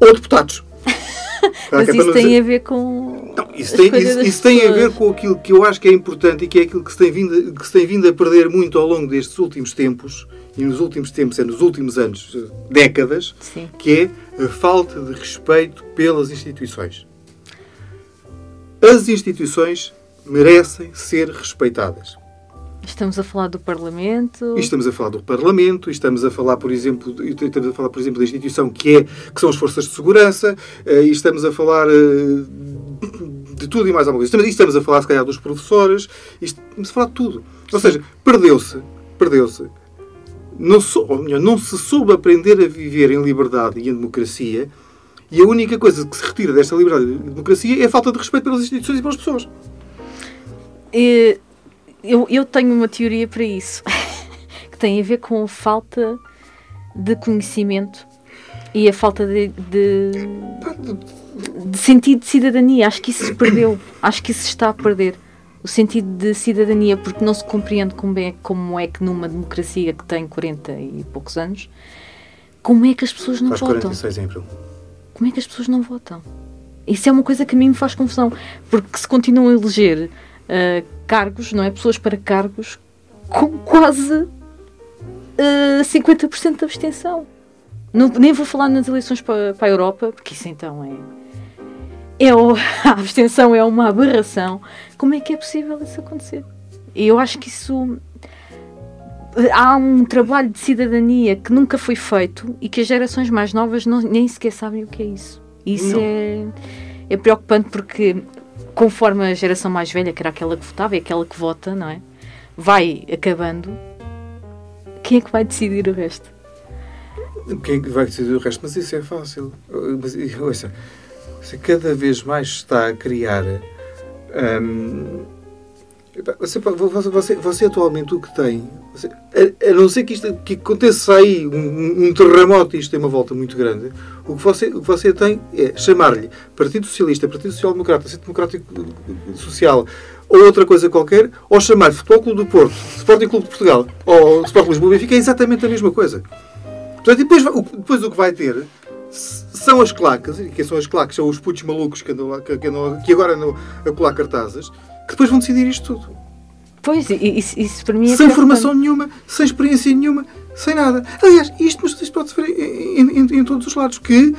Speaker 2: Ou deputados. [LAUGHS]
Speaker 3: Mas isso tem
Speaker 2: dizer-
Speaker 3: a ver com.
Speaker 2: Não, isso tem, isso- isso tem a ver com aquilo que eu acho que é importante e que é aquilo que se, tem vindo, a- que se tem vindo a perder muito ao longo destes últimos tempos, e nos últimos tempos é nos últimos anos, eh, décadas,
Speaker 3: Sim.
Speaker 2: que é a falta de respeito pelas instituições. As instituições merecem ser respeitadas.
Speaker 3: Estamos a falar do Parlamento.
Speaker 2: E estamos a falar do Parlamento, e estamos a falar, por exemplo, e estamos a falar, por exemplo, da instituição que, é, que são as forças de segurança, eh, e estamos a falar eh, de tudo e mais alguma coisa. Estamos, e estamos a falar, se calhar, dos professores, e estamos a falar de tudo. Ou seja, perdeu-se, perdeu-se. Não, sou, ou melhor, não se soube aprender a viver em liberdade e em democracia, e a única coisa que se retira desta liberdade e democracia é a falta de respeito pelas instituições e pelas pessoas.
Speaker 3: Eh, Eu, eu tenho uma teoria para isso. [LAUGHS] que tem a ver com a falta de conhecimento e a falta de, de, de sentido de cidadania. Acho que isso se perdeu. Acho que isso se está a perder. O sentido de cidadania, porque não se compreende como é, como é que numa democracia que tem 40 e poucos anos, como é que as pessoas não
Speaker 2: Faz
Speaker 3: votam?
Speaker 2: 46 em abril.
Speaker 3: como é que as pessoas não votam? Isso é uma coisa que a mim me faz confusão, porque se continuam a eleger ah, cargos, não é? Pessoas para cargos com quase ah, 50% de abstenção. Não- nem vou falar nas eleições para, para a Europa, porque isso então é. é o- [LAUGHS] a abstenção é uma aberração. Como é que é possível isso acontecer? E eu acho que isso há um trabalho de cidadania que nunca foi feito e que as gerações mais novas não- nem sequer sabem o que é isso. Isso
Speaker 2: Não.
Speaker 3: é, é preocupante porque, conforme a geração mais velha, que era aquela que votava e aquela que vota, não é? Vai acabando, quem é que vai decidir o resto?
Speaker 2: Quem é que vai decidir o resto? Mas isso é fácil. Mas, ouça, você cada vez mais está a criar. hum, você, você, você, atualmente o que tem, você- a, a não ser que, isto, que aconteça aí um, um terremoto e isto tem uma volta muito grande, o que você, o que você tem é chamar-lhe Partido Socialista, Partido Social Democrata, Centro Democrático Social ou outra coisa qualquer, ou chamar Futebol Clube do Porto, Sporting Clube de Portugal ou Sport Lisboa Benfica, é exatamente a mesma coisa. Portanto, depois, depois o que vai ter são as claques, e quem são as claques? São os putos malucos que, andam que, que andam- que agora andam a colar cartazes, que depois vão decidir isto tudo.
Speaker 3: Pois, e- isso, isso para mim é
Speaker 2: sem formação nenhuma, sem experiência nenhuma, sem nada. Aliás, isto, isto pode-se ver em, em- em- todos os lados, que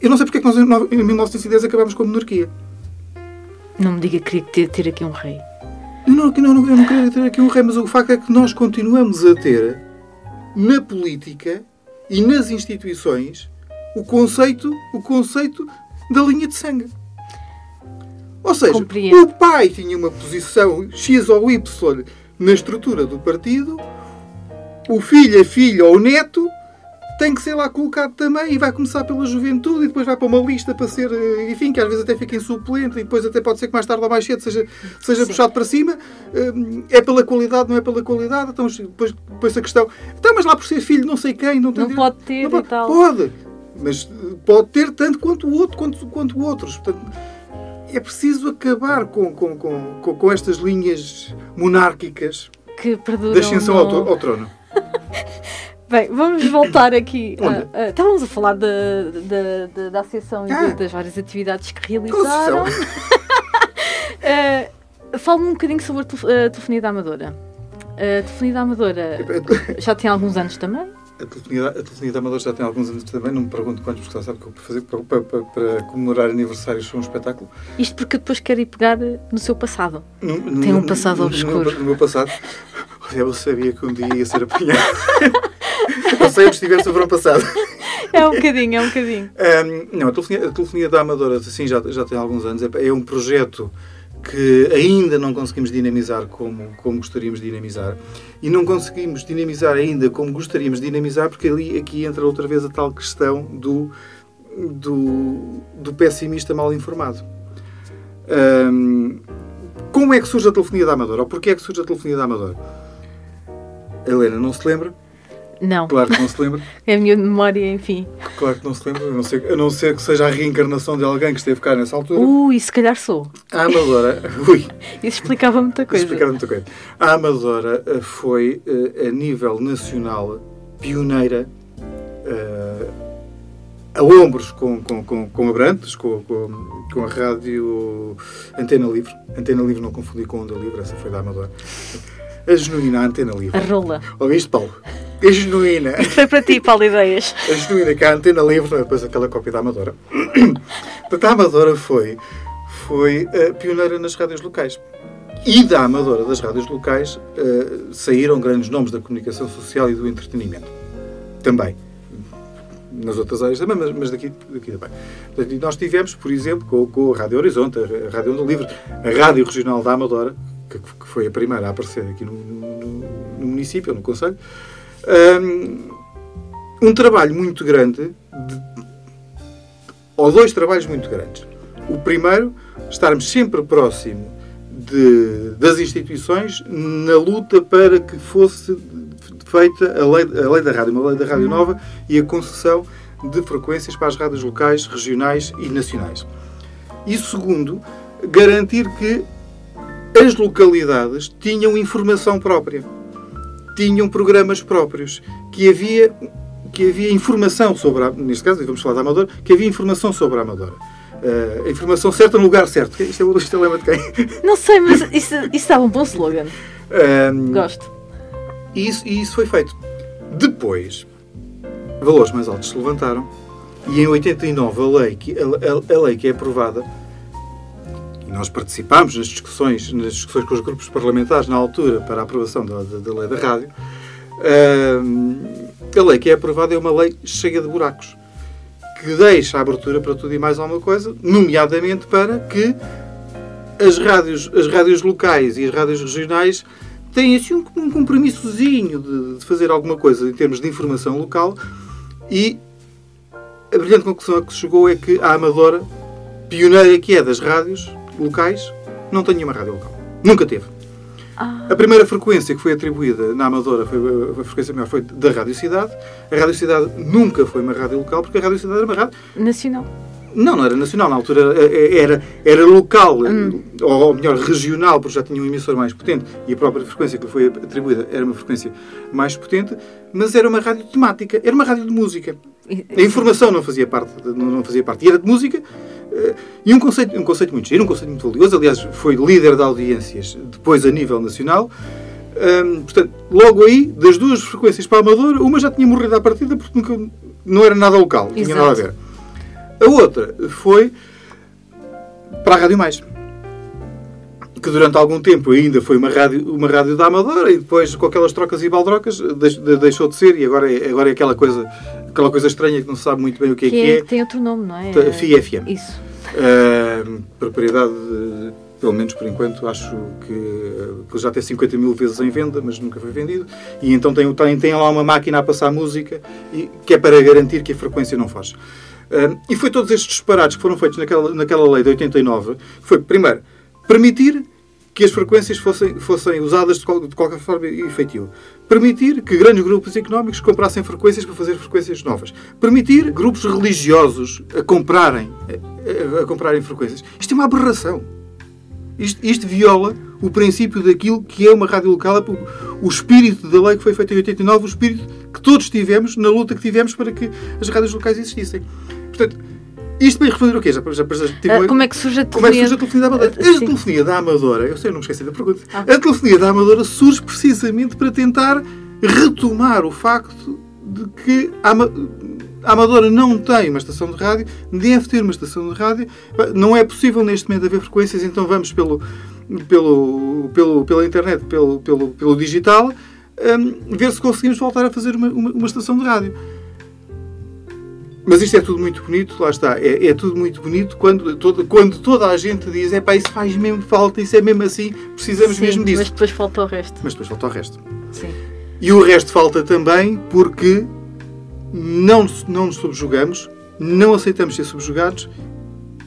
Speaker 2: eu não sei porque é que nós em no- em 1910 acabámos com a monarquia.
Speaker 3: Não me diga que queria ter, ter aqui um rei.
Speaker 2: Não, eu não, eu não queria ter aqui um rei, mas o facto é que nós continuamos a ter na política e nas instituições o conceito, o conceito da linha de sangue. Ou seja,
Speaker 3: Compreendo.
Speaker 2: o pai tinha uma posição X ou Y na estrutura do partido, o filho, a filha ou o neto tem que ser lá colocado também e vai começar pela juventude e depois vai para uma lista para ser, eh, enfim, que às vezes até fica em suplente e depois até pode ser que mais tarde ou mais cedo seja, seja
Speaker 3: Sim.
Speaker 2: puxado para cima. Hum, É pela qualidade, não é pela qualidade. Então depois, depois a questão, então, mas lá por ser filho não sei quem, não tem
Speaker 3: Não
Speaker 2: direito-
Speaker 3: pode ter
Speaker 2: não
Speaker 3: e
Speaker 2: pode.
Speaker 3: tal.
Speaker 2: Pode, mas eh, pode ter tanto quanto o outro, quanto, quanto outros. Portanto, é preciso acabar com, com, com, com, com estas linhas monárquicas
Speaker 3: Que perduram.
Speaker 2: da ascensão
Speaker 3: no-
Speaker 2: ao, ao trono. [LAUGHS]
Speaker 3: Bem, vamos voltar aqui. A- a- estávamos a falar da, da, da, da associação e
Speaker 2: Ah.
Speaker 3: das várias atividades que realizaram. Uh, [LAUGHS] [LAUGHS] Fala-me um bocadinho sobre a telefonia da Amadora. A telefonia da Amadora já tem alguns anos também.
Speaker 2: A telefonia, a telefonia da Amadora já tem alguns anos também, não me pergunto quantos, porque já sabe que eu, fazer, para, para, para, comemorar aniversários sou um espetáculo.
Speaker 3: Isto porque depois quero ir pegar no seu passado.
Speaker 2: No-
Speaker 3: Tem um passado
Speaker 2: no-
Speaker 3: obscuro.
Speaker 2: No, no meu passado. Eu sabia que um dia ia ser apanhado. [LAUGHS] eu sei onde estiver sobre o passado.
Speaker 3: É um bocadinho, é um bocadinho.
Speaker 2: Ahm, não, a telefonia, a telefonia da Amadora sim, já, já tem alguns anos. É, é um projeto que ainda não conseguimos dinamizar como, como gostaríamos de dinamizar. E não conseguimos dinamizar ainda como gostaríamos de dinamizar, porque ali, aqui entra outra vez a tal questão do, do, do pessimista mal informado. Como é que surge a telefonia da Amadora? Ou porquê é que surge a telefonia da Amadora? A Helena não se lembra?
Speaker 3: Não,
Speaker 2: Claro que não se lembra. [LAUGHS]
Speaker 3: é a minha memória, enfim.
Speaker 2: Claro que não se lembra, a não ser, a não ser que seja a reencarnação de alguém que esteve cá nessa altura.
Speaker 3: Ui, se calhar sou.
Speaker 2: A Amadora, [LAUGHS] ui,
Speaker 3: Isso explicava muita coisa.
Speaker 2: explicava muita coisa. A Amadora eh, foi, eh, a nível nacional, pioneira eh, a ombros com, com, com, com Abrantes, com, com, com a rádio Antena Livre. Antena Livre não confundi com Onda Livre, essa foi da Amadora. A genuína Antena
Speaker 3: A
Speaker 2: Livre.
Speaker 3: rola.
Speaker 2: Ouviste, Paulo? A genuína. [LAUGHS]
Speaker 3: Foi para ti, Paulo Ideias.
Speaker 2: a genuína que a antena livre, não é depois aquela cópia da Amadora. [COUGHS] Portanto, a Amadora foi, foi eh, pioneira nas rádios locais. E da Amadora, das rádios locais, eh, saíram grandes nomes da comunicação social e do entretenimento. Também. Nas outras áreas também, mas, mas daqui, daqui também. Portanto, nós tivemos, por exemplo, com, com a Rádio Horizonte, a Rádio Onda Livre, a Rádio Regional da Amadora, que, que foi a primeira a aparecer aqui no, no- no município, no Conselho, um, um trabalho muito grande, de- ou dois trabalhos muito grandes. O primeiro, estarmos sempre próximo de- das instituições na luta para que fosse feita a lei, a lei da rádio, uma lei da rádio nova e a concessão de frequências para as rádios locais, regionais e nacionais. E segundo, garantir que as localidades tinham informação própria, tinham programas próprios, que havia que havia informação sobre, a, neste caso, vamos falar da Amadora, que havia informação sobre a Amadora. Eh, a informação certa no lugar certo. Isto é o isto é o lema de quem?
Speaker 3: Não sei, mas isso, isso dava um bom slogan.
Speaker 2: Ahm,
Speaker 3: Gosto.
Speaker 2: E isso, e isso foi feito. Depois, valores mais altos se levantaram e em 89 a lei que, a, a- a lei que é aprovada, nós participámos nas discussões, nas discussões com os grupos parlamentares na altura para a aprovação da, da- da lei da rádio, hum, a lei que é aprovada é uma lei cheia de buracos que deixa a abertura para tudo e mais alguma coisa, nomeadamente para que as rádios, as rádios locais e as rádios regionais têm assim um, um compromissozinho de, de fazer alguma coisa em termos de informação local e a brilhante conclusão a que se chegou é que a Amadora, pioneira que é das rádios locais, não tem nenhuma rádio local. Nunca teve.
Speaker 3: Ah,
Speaker 2: A primeira frequência que foi atribuída na Amadora foi a, frequência maior foi da Rádio Cidade. A Rádio Cidade nunca foi uma rádio local, porque a Rádio Cidade era uma rádio
Speaker 3: nacional.
Speaker 2: não, não era nacional, na altura eh, era, era local, ou melhor, regional, porque já tinha um emissor mais potente e a própria frequência que lhe foi atribuída era uma frequência mais potente, mas era uma rádio temática, era uma rádio de música. A informação não fazia parte, não, fazia parte. E era de música eh, e um conceito, um conceito muito giro, um conceito muito valioso. Aliás, foi líder de audiências depois a nível nacional. Hum, portanto, logo aí, das duas frequências para a Amadora, uma já tinha morrido à partida porque nunca, não era nada local, não tinha nada a ver. A outra foi para a Rádio Mais. Que durante algum tempo ainda foi uma rádio, uma rádio da Amadora e depois, com aquelas trocas e baldrocas, deix- de- deixou de ser e agora é, agora é aquela, coisa, aquela coisa estranha que não se sabe muito bem o que é
Speaker 3: que,
Speaker 2: que
Speaker 3: é,
Speaker 2: é.
Speaker 3: tem outro nome, não é?
Speaker 2: Tá, FI FM.
Speaker 3: Isso.
Speaker 2: Uh, propriedade, de- pelo menos por enquanto, acho que, que já tem 50 mil vezes em venda, mas nunca foi vendido. E então tem, tem, tem lá uma máquina a passar música e, que é para garantir que a frequência não foge. Uh, e foi todos estes disparates que foram feitos naquela, naquela lei de 89. Foi, primeiro, permitir que as frequências fossem, fossem usadas de, de qualquer forma e efetivo. Permitir que grandes grupos económicos comprassem frequências para fazer frequências novas. Permitir grupos religiosos a comprarem, a, a comprarem frequências. Isto é uma aberração. Isto, isto viola o princípio daquilo que é uma rádio local, o espírito da lei que foi feita em 89, o espírito que todos tivemos na luta que tivemos para que as rádios locais existissem. Portanto, isto para responder o quê? Já, já, já, tive-
Speaker 3: Ah, como é que surge a
Speaker 2: como é que
Speaker 3: telefonia?
Speaker 2: surge a telefonia da Amadora?
Speaker 3: Ah,
Speaker 2: A telefonia da Amadora, eu sei, não me esqueci da pergunta.
Speaker 3: Ah.
Speaker 2: A telefonia da Amadora surge precisamente para tentar retomar o facto de que a, a Amadora não tem uma estação de rádio, deve ter uma estação de rádio. Não é possível neste momento haver frequências, então vamos pelo, pelo, pelo, pela internet, pelo, pelo, pelo digital, hum, ver se conseguimos voltar a fazer uma, uma, uma estação de rádio. Mas isto é tudo muito bonito, lá está, é, é tudo muito bonito quando toda, quando toda a gente diz é pá, isso faz mesmo falta, isso é mesmo assim, precisamos
Speaker 3: Sim,
Speaker 2: mesmo disso.
Speaker 3: Mas depois falta o resto.
Speaker 2: Mas depois falta o resto.
Speaker 3: Sim.
Speaker 2: E o resto falta também porque não, não nos subjugamos, não aceitamos ser subjugados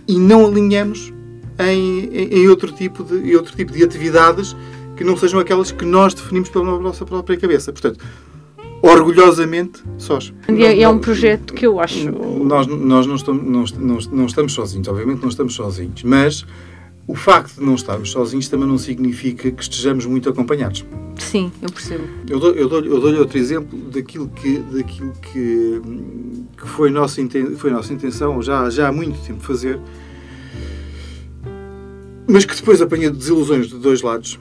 Speaker 2: e não alinhamos em, em, em outro tipo de, em outro tipo de atividades que não sejam aquelas que nós definimos pela nossa própria cabeça. Portanto, orgulhosamente, sós.
Speaker 3: E é, é um projeto que eu acho.
Speaker 2: Nós, nós não, estamos, não, não, não estamos sozinhos, obviamente não estamos sozinhos, mas o facto de não estarmos sozinhos também não significa que estejamos muito acompanhados.
Speaker 3: Sim, eu percebo.
Speaker 2: Eu dou-lhe eu dou eu dou outro exemplo daquilo, que, daquilo que, que foi, nossa, foi nossa intenção já, já há muito tempo fazer, mas que depois apanha desilusões de dois lados.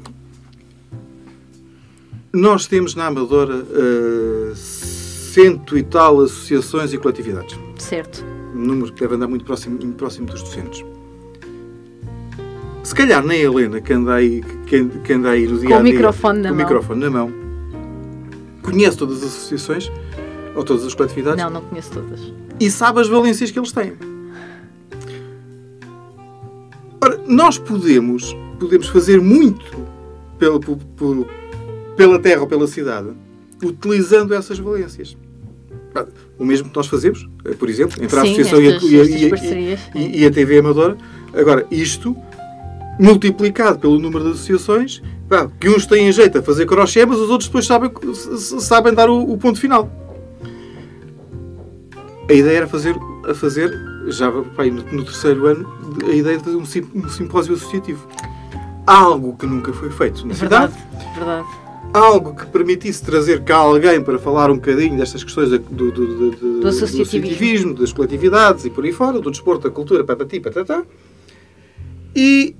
Speaker 2: Nós temos na Amadora eh, cento e tal associações e coletividades.
Speaker 3: Certo.
Speaker 2: Um número que deve andar muito próximo, muito próximo dos 200. Se calhar nem a Helena, que anda aí, que, que anda aí no dia
Speaker 3: Com o
Speaker 2: dia,
Speaker 3: microfone na
Speaker 2: com o microfone na mão, conhece todas as associações ou todas as coletividades
Speaker 3: Não, não conheço todas.
Speaker 2: e sabe as valências que eles têm. Ora, nós podemos, podemos fazer muito pelo, por- pela terra ou pela cidade utilizando essas valências. O mesmo que nós fazemos, eh, por exemplo, entre a
Speaker 3: Sim,
Speaker 2: Associação e a-
Speaker 3: estas-
Speaker 2: e, a, e e- e a TV Amadora. Agora, isto multiplicado pelo número de associações, que uns têm jeito a fazer crochê, mas os outros depois sabem, sabem dar o, o ponto final. A ideia era fazer, a fazer já pá, no, no terceiro ano, a ideia de fazer um, sim- um simpósio associativo. Algo que nunca foi feito na
Speaker 3: Verdade,
Speaker 2: cidade,
Speaker 3: verdade.
Speaker 2: Algo que permitisse trazer cá alguém para falar um bocadinho destas questões da- do, do, do, do,
Speaker 3: associativismo.
Speaker 2: das coletividades e por aí fora, do desporto, da cultura, patati, patatá. E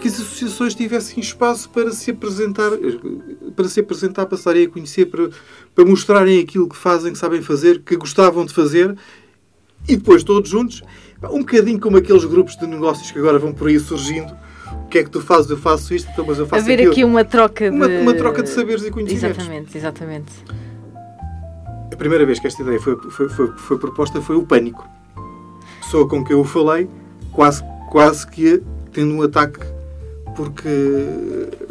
Speaker 2: que as associações tivessem espaço para se apresentar, para se apresentar, passarem a conhecer, para, para mostrarem aquilo que fazem, que sabem fazer, que gostavam de fazer e depois todos juntos, um bocadinho como aqueles grupos de negócios que agora vão por aí surgindo. O que é que tu fazes? Eu faço isto, então, mas eu faço
Speaker 3: Haver
Speaker 2: aquilo.
Speaker 3: aqui uma troca de.
Speaker 2: Uma- uma troca de saberes e conhecimentos.
Speaker 3: Exatamente, exatamente.
Speaker 2: A primeira vez que esta ideia foi, foi, foi, foi proposta foi o pânico. Pessoa com quem eu falei, quase, quase que tendo um ataque, porque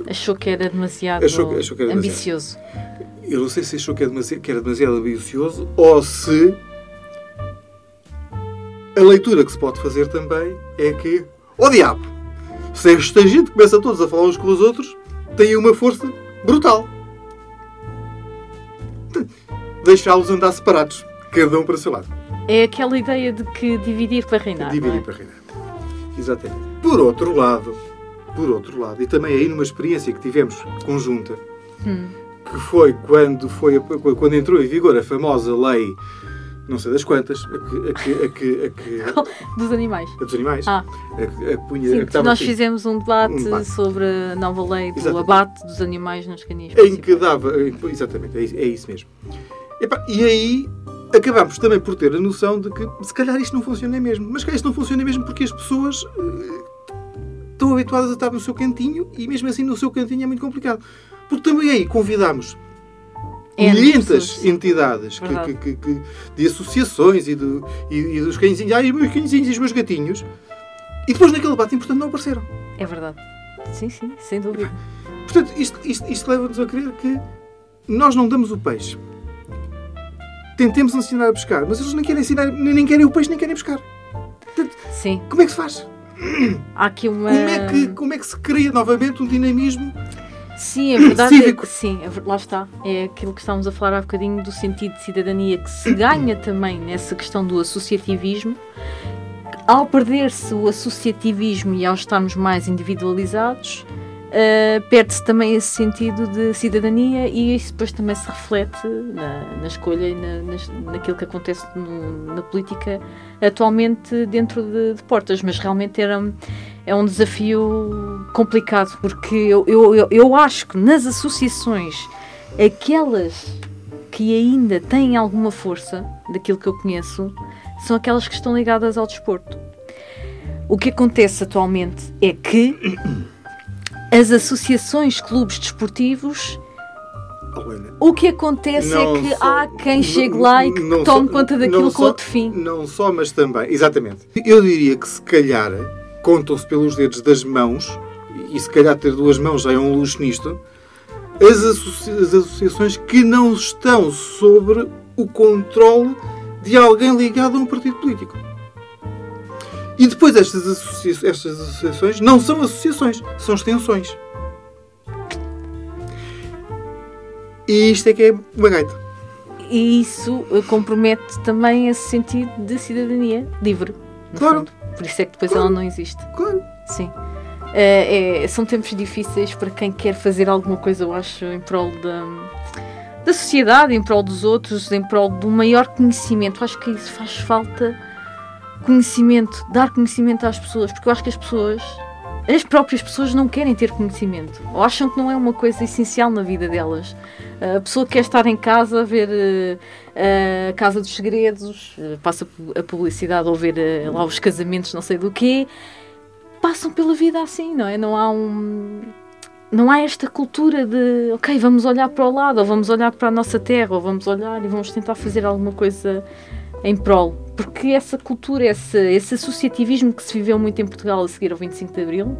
Speaker 3: Achou que era demasiado
Speaker 2: Achou achou que era demasiado.
Speaker 3: ambicioso.
Speaker 2: eu não sei se achou que era demasiado, que era demasiado ambicioso ou se a leitura que se pode fazer também é que, ó diabo, se esta gente começa todos a falar uns com os outros, tem uma força brutal. Deixá-los andar separados, cada um para o seu lado.
Speaker 3: É aquela ideia de que dividir para reinar.
Speaker 2: Dividir
Speaker 3: é?
Speaker 2: para reinar. Exatamente. Por outro lado, por outro lado, e também aí numa experiência que tivemos conjunta,
Speaker 3: Hum.
Speaker 2: que foi quando, foi quando entrou em vigor a famosa lei, não sei das quantas, a que, a que, a que, a que- [LAUGHS]
Speaker 3: Dos animais.
Speaker 2: a dos animais,
Speaker 3: Ah.
Speaker 2: a, a que punha, a
Speaker 3: Sim,
Speaker 2: estava
Speaker 3: nós
Speaker 2: assim,
Speaker 3: fizemos um debate,
Speaker 2: Um debate.
Speaker 3: sobre a nova lei do
Speaker 2: Exatamente.
Speaker 3: abate dos animais nas caninhas.
Speaker 2: em que dava, exatamente, é isso, é mesmo. Epá, e aí acabámos também por ter a noção de que se calhar isto não funciona mesmo, mas se calhar isto não funciona mesmo porque as pessoas eh, estão habituadas a estar no seu cantinho e mesmo assim no seu cantinho é muito complicado. Porque também aí convidámos Milhentas
Speaker 3: pessoas.
Speaker 2: entidades que, que- que- de associações e, do, e, e dos cãezinhos, ai, os meus cãezinhos e os meus gatinhos, e depois naquele debate importante não apareceram.
Speaker 3: É verdade. Sim, sim, sem dúvida. [LAUGHS]
Speaker 2: Portanto, isto, isto- isto leva-nos a crer que nós não damos o peixe. Tentemos ensinar a pescar, mas eles nem querem ensinar, nem querem o peixe, nem querem pescar.
Speaker 3: Sim.
Speaker 2: Como é que se faz?
Speaker 3: Há aqui uma.
Speaker 2: Como, é que, como é que se cria novamente um dinamismo?
Speaker 3: Sim, a verdade
Speaker 2: Cívico.
Speaker 3: é que sim, é lá está. É aquilo que estávamos a falar há bocadinho do sentido de cidadania que se ganha também nessa questão do associativismo. Ao perder-se o associativismo e ao estarmos mais individualizados, eh, perde-se também esse sentido de cidadania e isso depois também se reflete na, na escolha e na, naquilo que acontece no- na política atualmente dentro de, de portas. Mas realmente era, é um desafio complicado, porque eu, eu, eu, eu acho que nas associações, aquelas que ainda têm alguma força, daquilo que eu conheço, são aquelas que estão ligadas ao desporto. O que acontece atualmente é que as associações, clubes desportivos, o que acontece
Speaker 2: não
Speaker 3: é que
Speaker 2: só-
Speaker 3: há quem chegue lá e que tome
Speaker 2: só-
Speaker 3: conta daquilo com
Speaker 2: só-
Speaker 3: outro fim.
Speaker 2: Não só, mas também. Exatamente. Eu diria que se calhar contam-se pelos dedos das mãos, e se calhar ter duas mãos já é um luxo nisto, as, associa- as associações que não estão sobre o controle de alguém ligado a um partido político. E depois estas, associa- estas associações não são associações, são extensões. E isto é que é uma gaita.
Speaker 3: E isso eh, compromete também esse sentido de cidadania livre,
Speaker 2: Claro.
Speaker 3: fundo. Por isso é que depois
Speaker 2: Claro.
Speaker 3: ela não existe.
Speaker 2: Claro.
Speaker 3: Sim. É, é- são tempos difíceis para quem quer fazer alguma coisa, eu acho, em prol da, da sociedade, em prol dos outros, em prol do maior conhecimento. Eu acho que isso faz falta conhecimento, dar conhecimento às pessoas, porque eu acho que as pessoas, as próprias pessoas, não querem ter conhecimento, ou acham que não é uma coisa essencial na vida delas. A pessoa quer estar em casa ver eh, a Casa dos Segredos, eh, passa a publicidade ou ver eh, lá os casamentos, não sei do quê. Passam pela vida assim, não é? Não há um. Não há esta cultura de, ok, vamos olhar para o lado, ou vamos olhar para a nossa terra, ou vamos olhar e vamos tentar fazer alguma coisa em prol. Porque essa cultura, esse, esse associativismo que se viveu muito em Portugal a seguir ao 25 de Abril,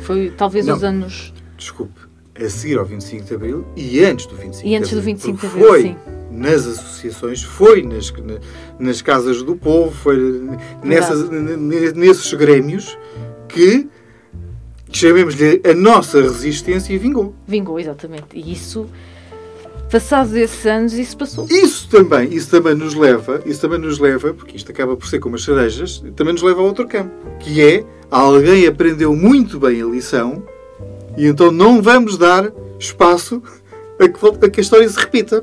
Speaker 3: foi talvez
Speaker 2: Não.
Speaker 3: os anos.
Speaker 2: desculpe, a seguir ao 25 de Abril e antes do 25
Speaker 3: E antes
Speaker 2: de
Speaker 3: do
Speaker 2: Abril.
Speaker 3: 25 de Abril,
Speaker 2: foi
Speaker 3: sim.
Speaker 2: nas associações, foi nas, na- nas casas do povo, foi nessas, nesses grêmios que chamemos-lhe a nossa resistência vingou.
Speaker 3: Vingou, exatamente. E isso, passados esses anos, isso passou.
Speaker 2: Isso também, isso também nos leva, isso também nos leva, porque isto acaba por ser como as cerejas, também nos leva a outro campo, que é alguém aprendeu muito bem a lição e então não vamos dar espaço a que, a que a história se repita.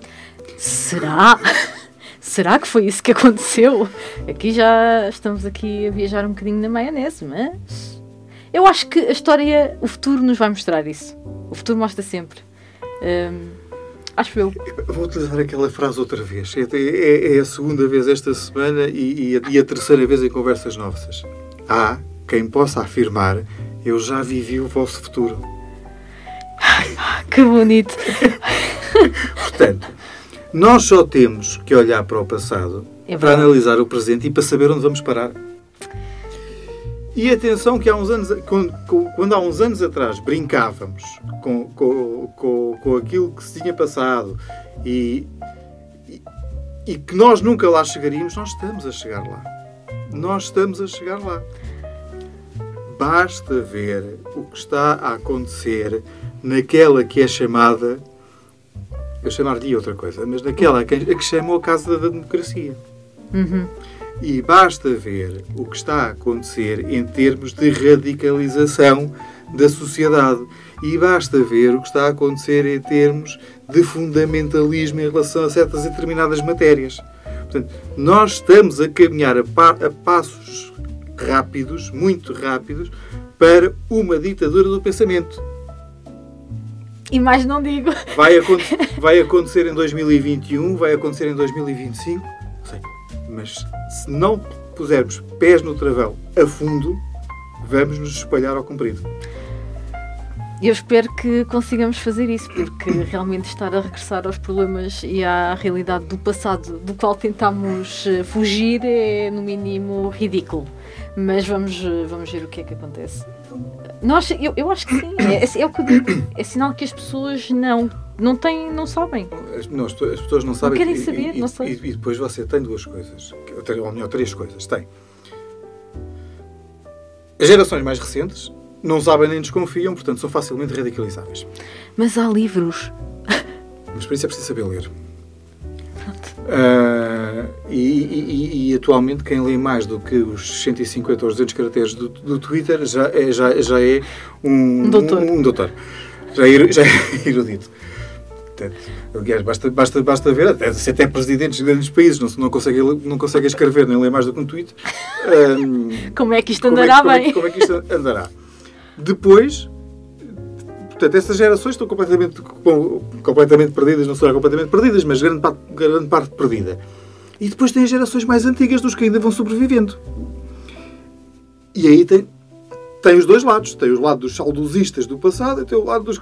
Speaker 3: Será? [LAUGHS] Será que foi isso que aconteceu? Aqui já estamos aqui a viajar um bocadinho na maionese, mas eu acho que a história, o futuro nos vai mostrar isso. O futuro mostra sempre. Hum, acho eu.
Speaker 2: Vou utilizar aquela frase outra vez. É, é- é a segunda vez esta semana e, e a, e a terceira vez em conversas nossas. Há quem possa afirmar eu já vivi o vosso futuro.
Speaker 3: Que bonito. [LAUGHS]
Speaker 2: Portanto, nós só temos que olhar para o passado
Speaker 3: É
Speaker 2: para analisar o presente e para saber onde vamos parar. E atenção que há uns anos, quando, quando há uns anos atrás brincávamos com, com, com, com aquilo que se tinha passado e, e, e que nós nunca lá chegaríamos, nós estamos a chegar lá. nós estamos a chegar lá. Basta ver o que está a acontecer naquela que é chamada. Eu chamar-lhe outra coisa, mas naquela que, que chamou a Casa da Democracia.
Speaker 3: Uhum.
Speaker 2: E basta ver o que está a acontecer em termos de radicalização da sociedade. E basta ver o que está a acontecer em termos de fundamentalismo em relação a certas e determinadas matérias. Portanto, nós estamos a caminhar a, pa a passos rápidos, muito rápidos, para uma ditadura do pensamento.
Speaker 3: E mais não digo.
Speaker 2: Vai, [LAUGHS] vai acontecer em 2021, vai acontecer em 2025, sei, mas se não pusermos pés no travão a fundo, vamos nos espalhar ao comprido.
Speaker 3: Eu espero que consigamos fazer isso, porque [COUGHS] realmente estar a regressar aos problemas e à realidade do passado do qual tentámos eh, fugir é, no mínimo, ridículo. Mas vamos, eh, vamos ver o que é que acontece. Nós, eu, eu acho que sim, é, é o que eu digo. É sinal que as pessoas não, não têm, não sabem.
Speaker 2: As, não, as pessoas não sabem.
Speaker 3: Não querem saber,
Speaker 2: e,
Speaker 3: não sei.
Speaker 2: E, e, depois você tem duas coisas, ou melhor, três coisas. Tem. As gerações mais recentes não sabem nem desconfiam, portanto são facilmente radicalizáveis.
Speaker 3: Mas há livros.
Speaker 2: Mas para isso é preciso saber ler. Uh, e, e, e, atualmente quem lê mais do que os 150 ou 200 caracteres do, do Twitter já é, já, já é um,
Speaker 3: um doutor.
Speaker 2: Um, um doutor. Já, é, [LAUGHS] já é erudito. Aliás, basta, basta, basta ver, até, se até presidentes de grandes países não, não, conseguem, não conseguem escrever nem ler mais do que um tweet. Um,
Speaker 3: como é que isto andará
Speaker 2: como é,
Speaker 3: bem?
Speaker 2: Como é, como é que isto andará? Depois, portanto, essas gerações estão completamente, completamente perdidas, não são completamente perdidas, mas grande parte, grande parte perdida. E depois tem as gerações mais antigas dos que ainda vão sobrevivendo. E aí tem, tem os dois lados. Tem o lado dos saudosistas do passado e tem o lado dos...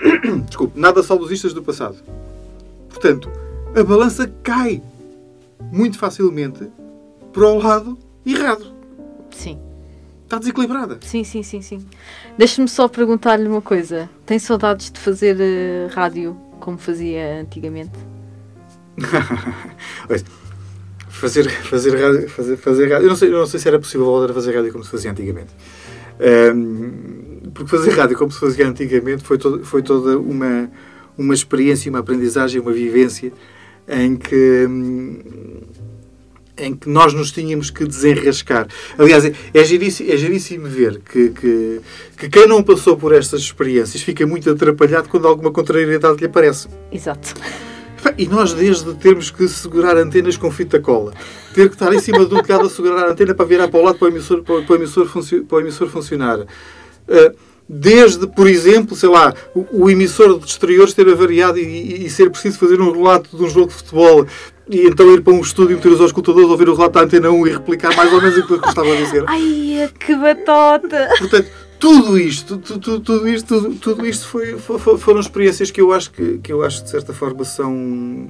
Speaker 2: [COUGHS] Desculpe, nada saudosistas do passado. Portanto, a balança cai muito facilmente para o lado errado.
Speaker 3: Sim.
Speaker 2: Está desequilibrada.
Speaker 3: Sim, sim, sim, sim. Deixa-me só perguntar-lhe uma coisa. Tem saudades de fazer uh, rádio como fazia antigamente? [LAUGHS]
Speaker 2: fazer, fazer rádio, fazer, fazer rádio. Eu não, sei, eu não sei se era possível voltar a fazer rádio como se fazia antigamente. Um, porque fazer rádio como se fazia antigamente foi, todo, foi toda uma, uma experiência, uma aprendizagem, uma vivência em que. Um, em que nós nos tínhamos que desenrascar. Aliás, é, é giríssimo, é giríssimo ver que, que, que, quem não passou por estas experiências fica muito atrapalhado quando alguma contrariedade lhe aparece.
Speaker 3: Exato.
Speaker 2: E nós, desde termos que segurar antenas com fita cola, ter que estar em cima um telhado a segurar a antena para virar para o lado para o emissor, para o emissor, para o emissor funcionar. Uh, desde, por exemplo, sei lá, o, o emissor de exteriores ter avariado e, e, e, ser preciso fazer um relato de um jogo de futebol e então ir para um estúdio, meter os auscultadores, ouvir o relato da Antena 1 e replicar mais ou menos aquilo que eu estava a dizer. [LAUGHS]
Speaker 3: Ai, que batota!
Speaker 2: Portanto, tudo isto, tudo, tudo isto, tudo, tudo isto foi, foi, foram experiências que eu acho que, que eu acho de certa forma são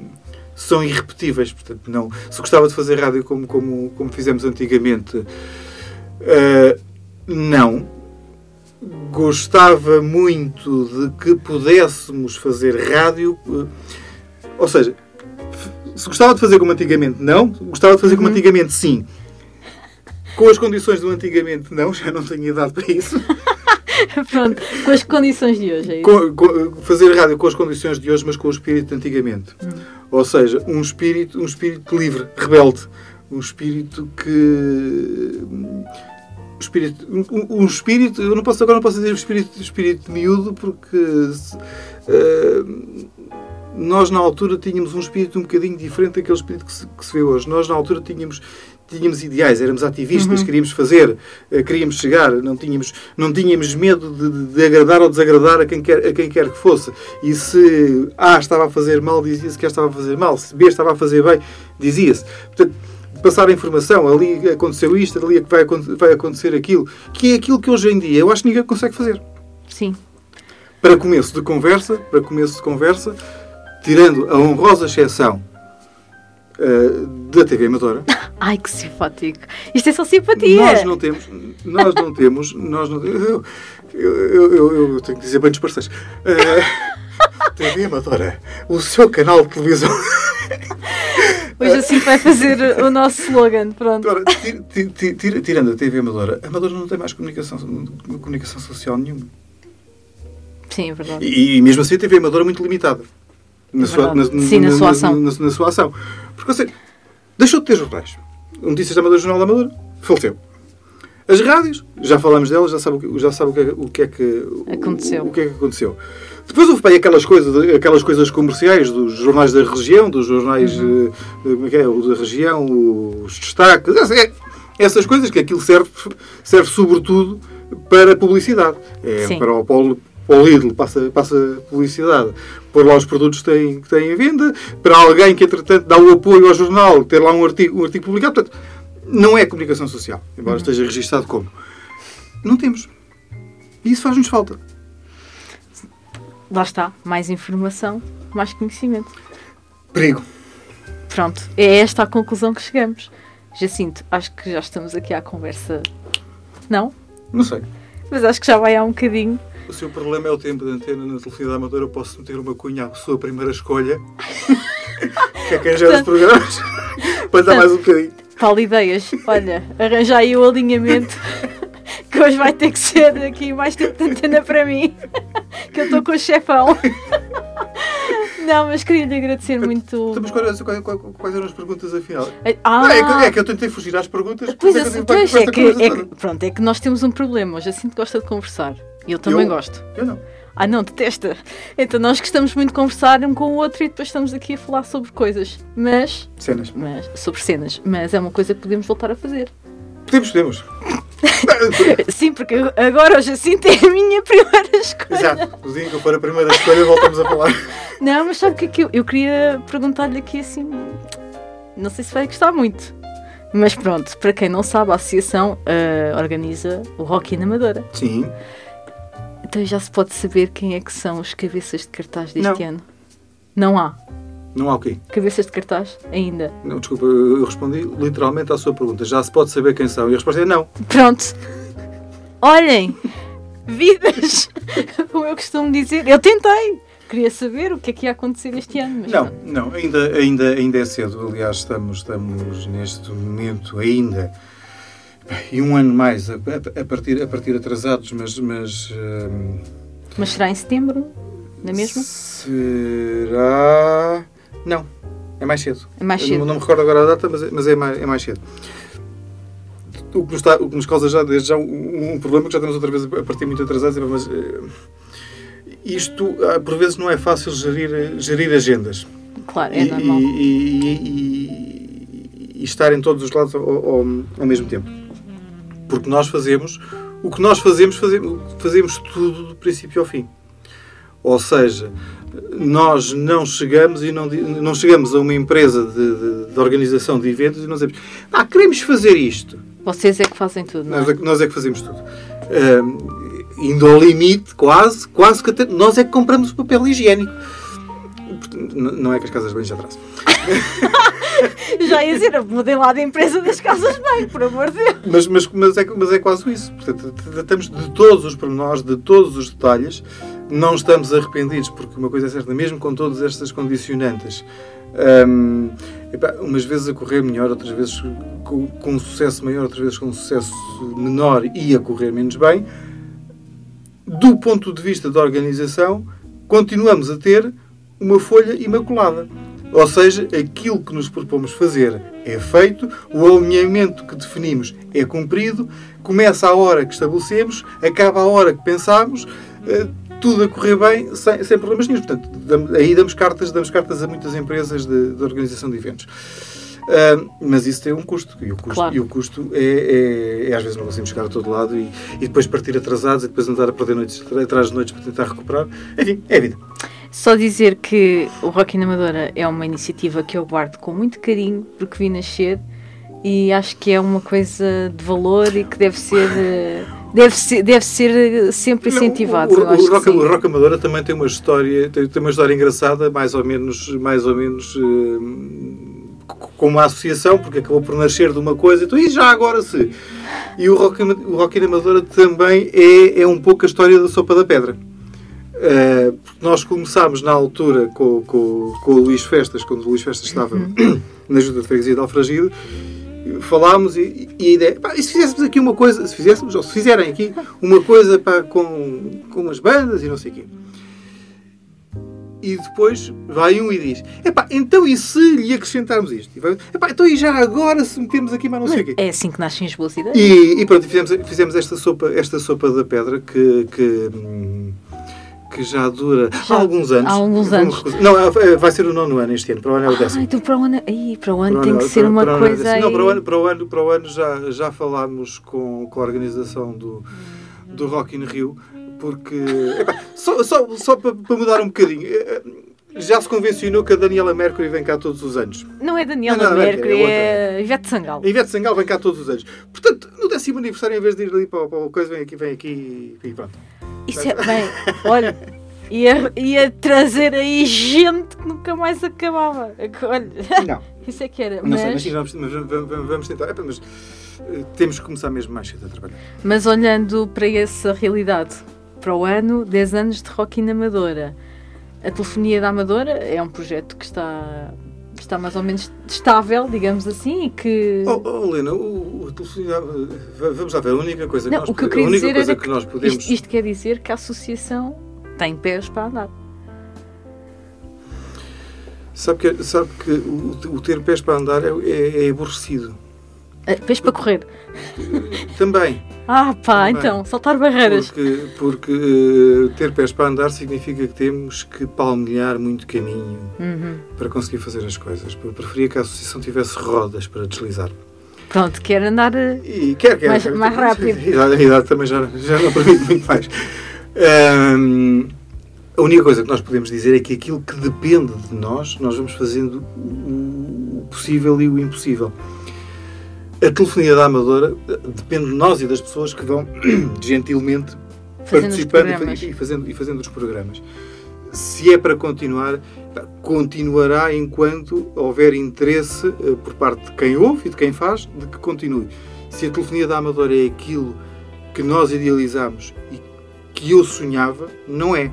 Speaker 2: são irrepetíveis. Portanto, não. Se gostava de fazer rádio como, como, como fizemos antigamente, uh, não. Gostava muito de que pudéssemos fazer rádio. Uh, ou seja, se gostava de fazer como antigamente, não. Gostava de fazer como uhum. antigamente, sim. Com as condições do antigamente, não. Já não tenho idade para isso. [LAUGHS]
Speaker 3: Pronto, com as condições de hoje. É
Speaker 2: com, com, fazer rádio com as condições de hoje, mas com o espírito de antigamente. Uhum. Ou seja, um espírito, um espírito livre, rebelde. Um espírito que. Espírito, um, um, espírito, eu não posso, agora não posso dizer espírito, espírito miúdo porque uh, nós na altura tínhamos um espírito um bocadinho diferente daquele espírito que se, que se vê hoje. Nós na altura tínhamos tínhamos ideais, éramos ativistas, uhum. queríamos fazer, uh, queríamos chegar, não tínhamos, não tínhamos medo de, de, agradar ou desagradar a quem, quer, a quem quer que fosse. E se A estava a fazer mal, dizia-se que A estava a fazer mal. Se B estava a fazer bem, dizia-se. Portanto, passar a informação, ali aconteceu isto, ali é vai, vai acontecer aquilo, que é aquilo que hoje em dia eu acho que ninguém consegue fazer.
Speaker 3: Sim.
Speaker 2: Para começo de conversa, para começo de conversa, tirando a honrosa exceção uh, da TV Amadora. [LAUGHS]
Speaker 3: Ai, que simpático. Isto é só simpatia.
Speaker 2: Nós não temos, nós não temos, nós não eu, eu, eu, eu tenho que dizer bem dos parceiros. Uh, [LAUGHS] TV Amadora, o seu canal de televisão.
Speaker 3: Hoje assim vai fazer o nosso slogan. Pronto.
Speaker 2: Agora, ti- ti- ti- tirando a TV Amadora, a Amadora não tem mais comunicação, comunicação social nenhuma.
Speaker 3: Sim, é verdade.
Speaker 2: E, e mesmo assim a TV Amadora é muito limitada. Na
Speaker 3: É
Speaker 2: sua,
Speaker 3: verdade. Sim, na sua ação.
Speaker 2: Na, na sua ação. Porque, assim, deixou de ter jornais. Notícias da Amadora, Jornal da Amadora, faleceu. As rádios, já falamos delas, já sabe o já sabe o que, é- o que é que o-
Speaker 3: Aconteceu.
Speaker 2: O, que é que aconteceu. Depois houve aí aquelas coisas, aquelas coisas comerciais dos jornais da região, dos jornais
Speaker 3: Uhum.
Speaker 2: é o da região, os destaques, essa- é- essas coisas que aquilo serve, serve sobretudo para publicidade. É
Speaker 3: Sim.
Speaker 2: para o Paulo, para o Lidl passa, passa publicidade, pôr lá os produtos que têm, que têm em venda, para alguém que entretanto dá o apoio ao jornal, ter lá um artigo, um artigo publicado. Portanto, não é comunicação social, embora esteja registado como. Não temos. E isso faz-nos falta.
Speaker 3: Lá está. Mais informação, mais conhecimento.
Speaker 2: Perigo.
Speaker 3: Pronto. É esta a conclusão que chegamos. Jacinto, acho que já estamos aqui à conversa. Não?
Speaker 2: Não sei.
Speaker 3: Mas acho que já vai há um bocadinho.
Speaker 2: O seu problema é o tempo de antena na telefonia da Amadora. Eu posso meter uma cunha à sua primeira escolha. [LAUGHS] que é quem gera os programas. [LAUGHS] Para dar mais um bocadinho.
Speaker 3: Paulo Ideias, olha, arranja aí o alinhamento [LAUGHS] que hoje vai ter que ser aqui mais tempo de antena para mim, [LAUGHS] que eu estou com o chefão. [LAUGHS] Não, mas queria-lhe agradecer muito.
Speaker 2: Mas quais, quais- quais- eram as perguntas afinal?
Speaker 3: Ah,
Speaker 2: Ah, é, que, é que eu tentei fugir às perguntas.
Speaker 3: Pois, é,
Speaker 2: é que
Speaker 3: pois, é
Speaker 2: esta
Speaker 3: que, é que- pronto, é que nós temos um problema. O Jacinto gosta de conversar. E eu também
Speaker 2: Eu?
Speaker 3: gosto.
Speaker 2: Eu não.
Speaker 3: Ah, não, detesta. Então nós gostamos muito de conversar um com o outro e depois estamos aqui a falar sobre coisas. Mas,
Speaker 2: Cenas.
Speaker 3: mas sobre cenas. Mas é uma coisa que podemos voltar a fazer.
Speaker 2: Podemos, podemos. [LAUGHS]
Speaker 3: Sim, porque agora o Jacinto é a minha primeira escolha.
Speaker 2: Exato. No dia que eu for a primeira escolha, voltamos a falar.
Speaker 3: Não, mas sabe o que é que eu, eu queria perguntar-lhe aqui assim. Não sei se vai gostar muito. Mas pronto, para quem não sabe, a associação ah, organiza o Rock na Amadora.
Speaker 2: Sim.
Speaker 3: Então já se pode saber quem é que são os cabeças de cartaz deste
Speaker 2: Não.
Speaker 3: ano. Não há
Speaker 2: Não há o quê?
Speaker 3: cabeças de cartaz ainda.
Speaker 2: Não, desculpa, eu respondi literalmente à sua pergunta. Já se pode saber quem são? E a resposta é não.
Speaker 3: Pronto. Olhem, vidas, [LAUGHS] como eu costumo dizer. Eu tentei. Queria saber o que é que ia acontecer este ano. Mas
Speaker 2: Não,
Speaker 3: pronto.
Speaker 2: não, ainda, ainda, ainda é cedo. Aliás, estamos, estamos neste momento ainda. E um ano mais a, a- partir, a partir atrasados, mas. mas hum,
Speaker 3: Mas será em setembro? Não é mesmo?
Speaker 2: Será. Não, é mais cedo.
Speaker 3: É mais cedo.
Speaker 2: Não, não me recordo agora a data, mas, é- mas é, mais, é mais cedo. O que, nos está, o que nos causa já, desde já um, um problema que já estamos outra vez a partir muito atrasados, mas eh, isto ah, por vezes não é fácil gerir, gerir agendas.
Speaker 3: Claro, é
Speaker 2: e,
Speaker 3: normal.
Speaker 2: e- e- e- e estar em todos os lados ao, ao- ao mesmo tempo. Porque nós fazemos, o que nós fazemos, fazemos, fazemos tudo do princípio ao fim. Ou seja, nós não chegamos e não, não chegamos a uma empresa de, de- de organização de eventos e não dizemos, ah, queremos fazer isto.
Speaker 3: Vocês é que fazem tudo, não
Speaker 2: Nós
Speaker 3: é?
Speaker 2: é, que- nós é que fazemos tudo. Ahm, indo ao limite, quase, quase que até, nós é que compramos o papel higiênico. Não é que as casas bem já atrás.
Speaker 3: Já ia dizer, mudem lá da empresa das casas bem, por amor de Deus.
Speaker 2: Mas, mas, mas, é, mas é quase isso. Portanto, tratamos de todos os pormenores, de todos os detalhes. Não estamos arrependidos, porque uma coisa é certa, mesmo com todas estas condicionantes, hum, epá, umas vezes a correr melhor, outras vezes com, com um sucesso maior, outras vezes com um sucesso menor e a correr menos bem. Do ponto de vista da organização, continuamos a ter uma folha imaculada. Ou seja, aquilo que nos propomos fazer é feito, o alinhamento que definimos é cumprido, começa a hora que estabelecemos, acaba a hora que pensámos, eh, tudo a correr bem, sem, sem problemas nenhum. Portanto, dam- aí damos cartas, damos cartas a muitas empresas de, de organização de eventos. Ah, mas isso tem um custo. E o custo,
Speaker 3: Claro.
Speaker 2: e o custo é, é- é, às vezes não conseguimos chegar a todo lado e, e depois partir atrasados e depois andar a perder noites atrás de noites para tentar recuperar. Enfim, é a vida.
Speaker 3: Só dizer que o Rock na Amadora é uma iniciativa que eu guardo com muito carinho, porque vi nascer e acho que é uma coisa de valor e que deve ser, eh, deve ser, deve ser eh, sempre incentivado.
Speaker 2: O, o, o, Rock, o Rock Amadora também tem uma história, tem, tem uma história engraçada, mais ou menos, mais ou menos eh, c- como a associação, porque acabou por nascer de uma coisa, então, e já agora se. E o Rock, o Rock Amadora também é, é um pouco a história da sopa da pedra. Uh, nós começámos na altura com, com, com o Luís Festas, quando o Luís Festas estava
Speaker 3: Uhum.
Speaker 2: na Junta de Freguesia de Alfragide, falámos e, e a ideia, pá, e se fizéssemos aqui uma coisa, se fizéssemos, ou se fizerem aqui uma coisa pá, com, com umas bandas e não sei o quê. E depois vai um e diz: Epá, então e se lhe acrescentarmos isto? E vai, Epá, então e já agora se metemos aqui mais não sei o quê?
Speaker 3: É assim que nascem as boas ideias.
Speaker 2: E, e pronto, fizemos, fizemos esta, sopa, esta sopa da pedra que, que, hum, que já dura
Speaker 3: Já
Speaker 2: há alguns anos.
Speaker 3: há alguns anos.
Speaker 2: Não, é- vai ser o nono ano este ano, para o ano é o
Speaker 3: Ah,
Speaker 2: décimo.
Speaker 3: então para o ano, Ai, para o ano
Speaker 2: Para
Speaker 3: tem
Speaker 2: ano-
Speaker 3: que ser
Speaker 2: para-
Speaker 3: uma
Speaker 2: para ano é
Speaker 3: coisa aí.
Speaker 2: Não, para o ano, para o ano, para o ano já, já falámos com, com a organização do, do Rock in Rio, porque. epá, só, só, só para, para mudar um bocadinho. eh, eh, Já se convencionou que a Daniela Mercury vem cá todos os anos.
Speaker 3: Não é Daniela
Speaker 2: Não, não, é
Speaker 3: Mercury,
Speaker 2: é
Speaker 3: é Ivete Sangal.
Speaker 2: A Ivete Sangal vem cá todos os anos. Portanto, no décimo aniversário, em vez de ir ali para, para o coisa, vem aqui, vem aqui e pronto.
Speaker 3: Isso é bem, olha, ia, ia trazer aí gente que nunca mais acabava. Olha,
Speaker 2: Não, [LAUGHS]
Speaker 3: isso é que era.
Speaker 2: não sei, mas
Speaker 3: Mas,
Speaker 2: sim, vamos, mas vamos, vamos- tentar. Epá, mas eh, temos que começar mesmo mais cedo a trabalhar.
Speaker 3: mas olhando para essa realidade, para o ano, 10 anos de Rock in Amadora. A Telefonia da Amadora é um projeto que está, está mais ou menos estável, digamos assim, e que...
Speaker 2: Oh, oh Helena, o, o ah, vamos lá ver, a única coisa que
Speaker 3: Não,
Speaker 2: nós,
Speaker 3: o que eu
Speaker 2: a única
Speaker 3: dizer
Speaker 2: coisa que,
Speaker 3: que
Speaker 2: nós podemos.
Speaker 3: Isto, isto quer dizer que a associação tem pés para andar.
Speaker 2: Sabe que, sabe que o, o ter pés para andar é, é- é aborrecido.
Speaker 3: Ah, Pés para correr.
Speaker 2: Também.
Speaker 3: Ah pá,
Speaker 2: Também.
Speaker 3: então, saltar barreiras.
Speaker 2: Porque, porque eh, ter pés para andar significa que temos que palmilhar muito caminho
Speaker 3: Uhum.
Speaker 2: para conseguir fazer as coisas. Eu preferia que a associação tivesse rodas para deslizar.
Speaker 3: Pronto, quer andar. eh,
Speaker 2: E quer, quer.
Speaker 3: Mais- mais rápido.
Speaker 2: A idade, a idade também já, já não permite muito mais. Ahm, a única coisa que nós podemos dizer é que aquilo que depende de nós, nós vamos fazendo o possível e o impossível. A telefonia da Amadora eh, depende de nós e das pessoas que vão [CLEARS THROAT] gentilmente
Speaker 3: Fazendo
Speaker 2: participando e, e fazendo, e fazendo os programas. Se é para continuar, continuará enquanto houver interesse eh, por parte de quem ouve e de quem faz de que continue. Se a telefonia da Amadora é aquilo que nós idealizamos e que eu sonhava, não é.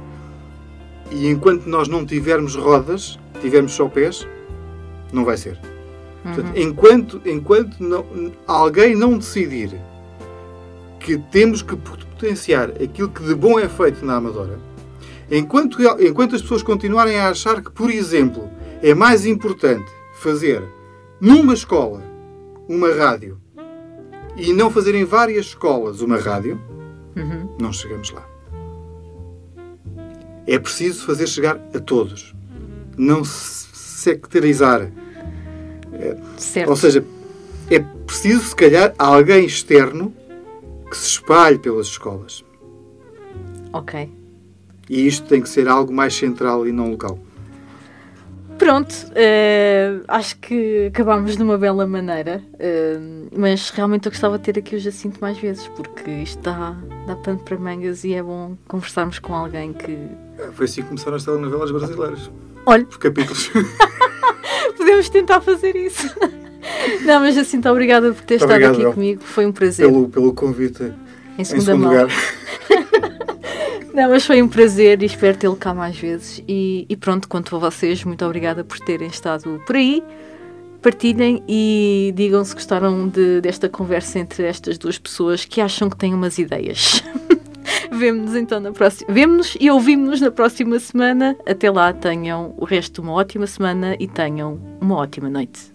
Speaker 2: E enquanto nós não tivermos rodas, tivermos só pés, não vai ser. Portanto,
Speaker 3: Uhum.
Speaker 2: enquanto, enquanto não- alguém não decidir que temos que potenciar aquilo que de bom é feito na Amadora, enquanto, enquanto as pessoas continuarem a achar que, por exemplo, é mais importante fazer numa escola uma rádio e não fazer em várias escolas uma rádio,
Speaker 3: Uhum.
Speaker 2: não chegamos lá. É preciso fazer chegar a todos. Não se sectarizar.
Speaker 3: Certo.
Speaker 2: Ou seja, é preciso, se calhar, alguém externo que se espalhe pelas escolas.
Speaker 3: Ok.
Speaker 2: E isto tem que ser algo mais central e não local.
Speaker 3: Pronto, eh, acho que acabámos de uma bela maneira, eh, mas realmente eu gostava de ter aqui o Jacinto mais vezes, porque isto dá, dá pano para mangas e é bom conversarmos com alguém que.
Speaker 2: Foi assim que começaram as telenovelas brasileiras.
Speaker 3: Olha.
Speaker 2: Por capítulos. [LAUGHS]
Speaker 3: Podemos tentar fazer isso. [LAUGHS] Não, mas Jacinto, obrigada por ter
Speaker 2: Muito
Speaker 3: estado
Speaker 2: obrigado,
Speaker 3: aqui comigo, foi um prazer.
Speaker 2: pelo, pelo convite
Speaker 3: Em
Speaker 2: em segundo
Speaker 3: mão.
Speaker 2: lugar. [LAUGHS]
Speaker 3: Não, mas foi um prazer e espero tê-lo cá mais vezes. E, e pronto, quanto a vocês, muito obrigada por terem estado por aí. Partilhem e digam se gostaram de- desta conversa entre estas duas pessoas que acham que têm umas ideias. [LAUGHS] [LAUGHS] Vemo-nos então na próxima. Vemo-nos e ouvimos-nos na próxima semana. Até lá, tenham o resto de uma ótima semana e tenham uma ótima noite.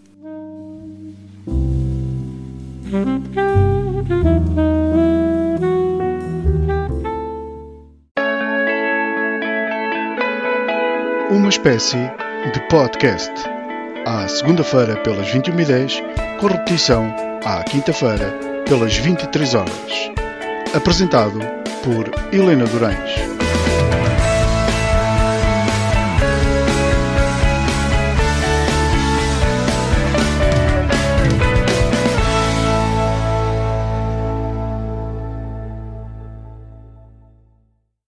Speaker 1: Uma espécie de podcast. À segunda-feira pelas 21h10, com repetição à quinta-feira pelas 23 horas. Apresentado por Helena Durães.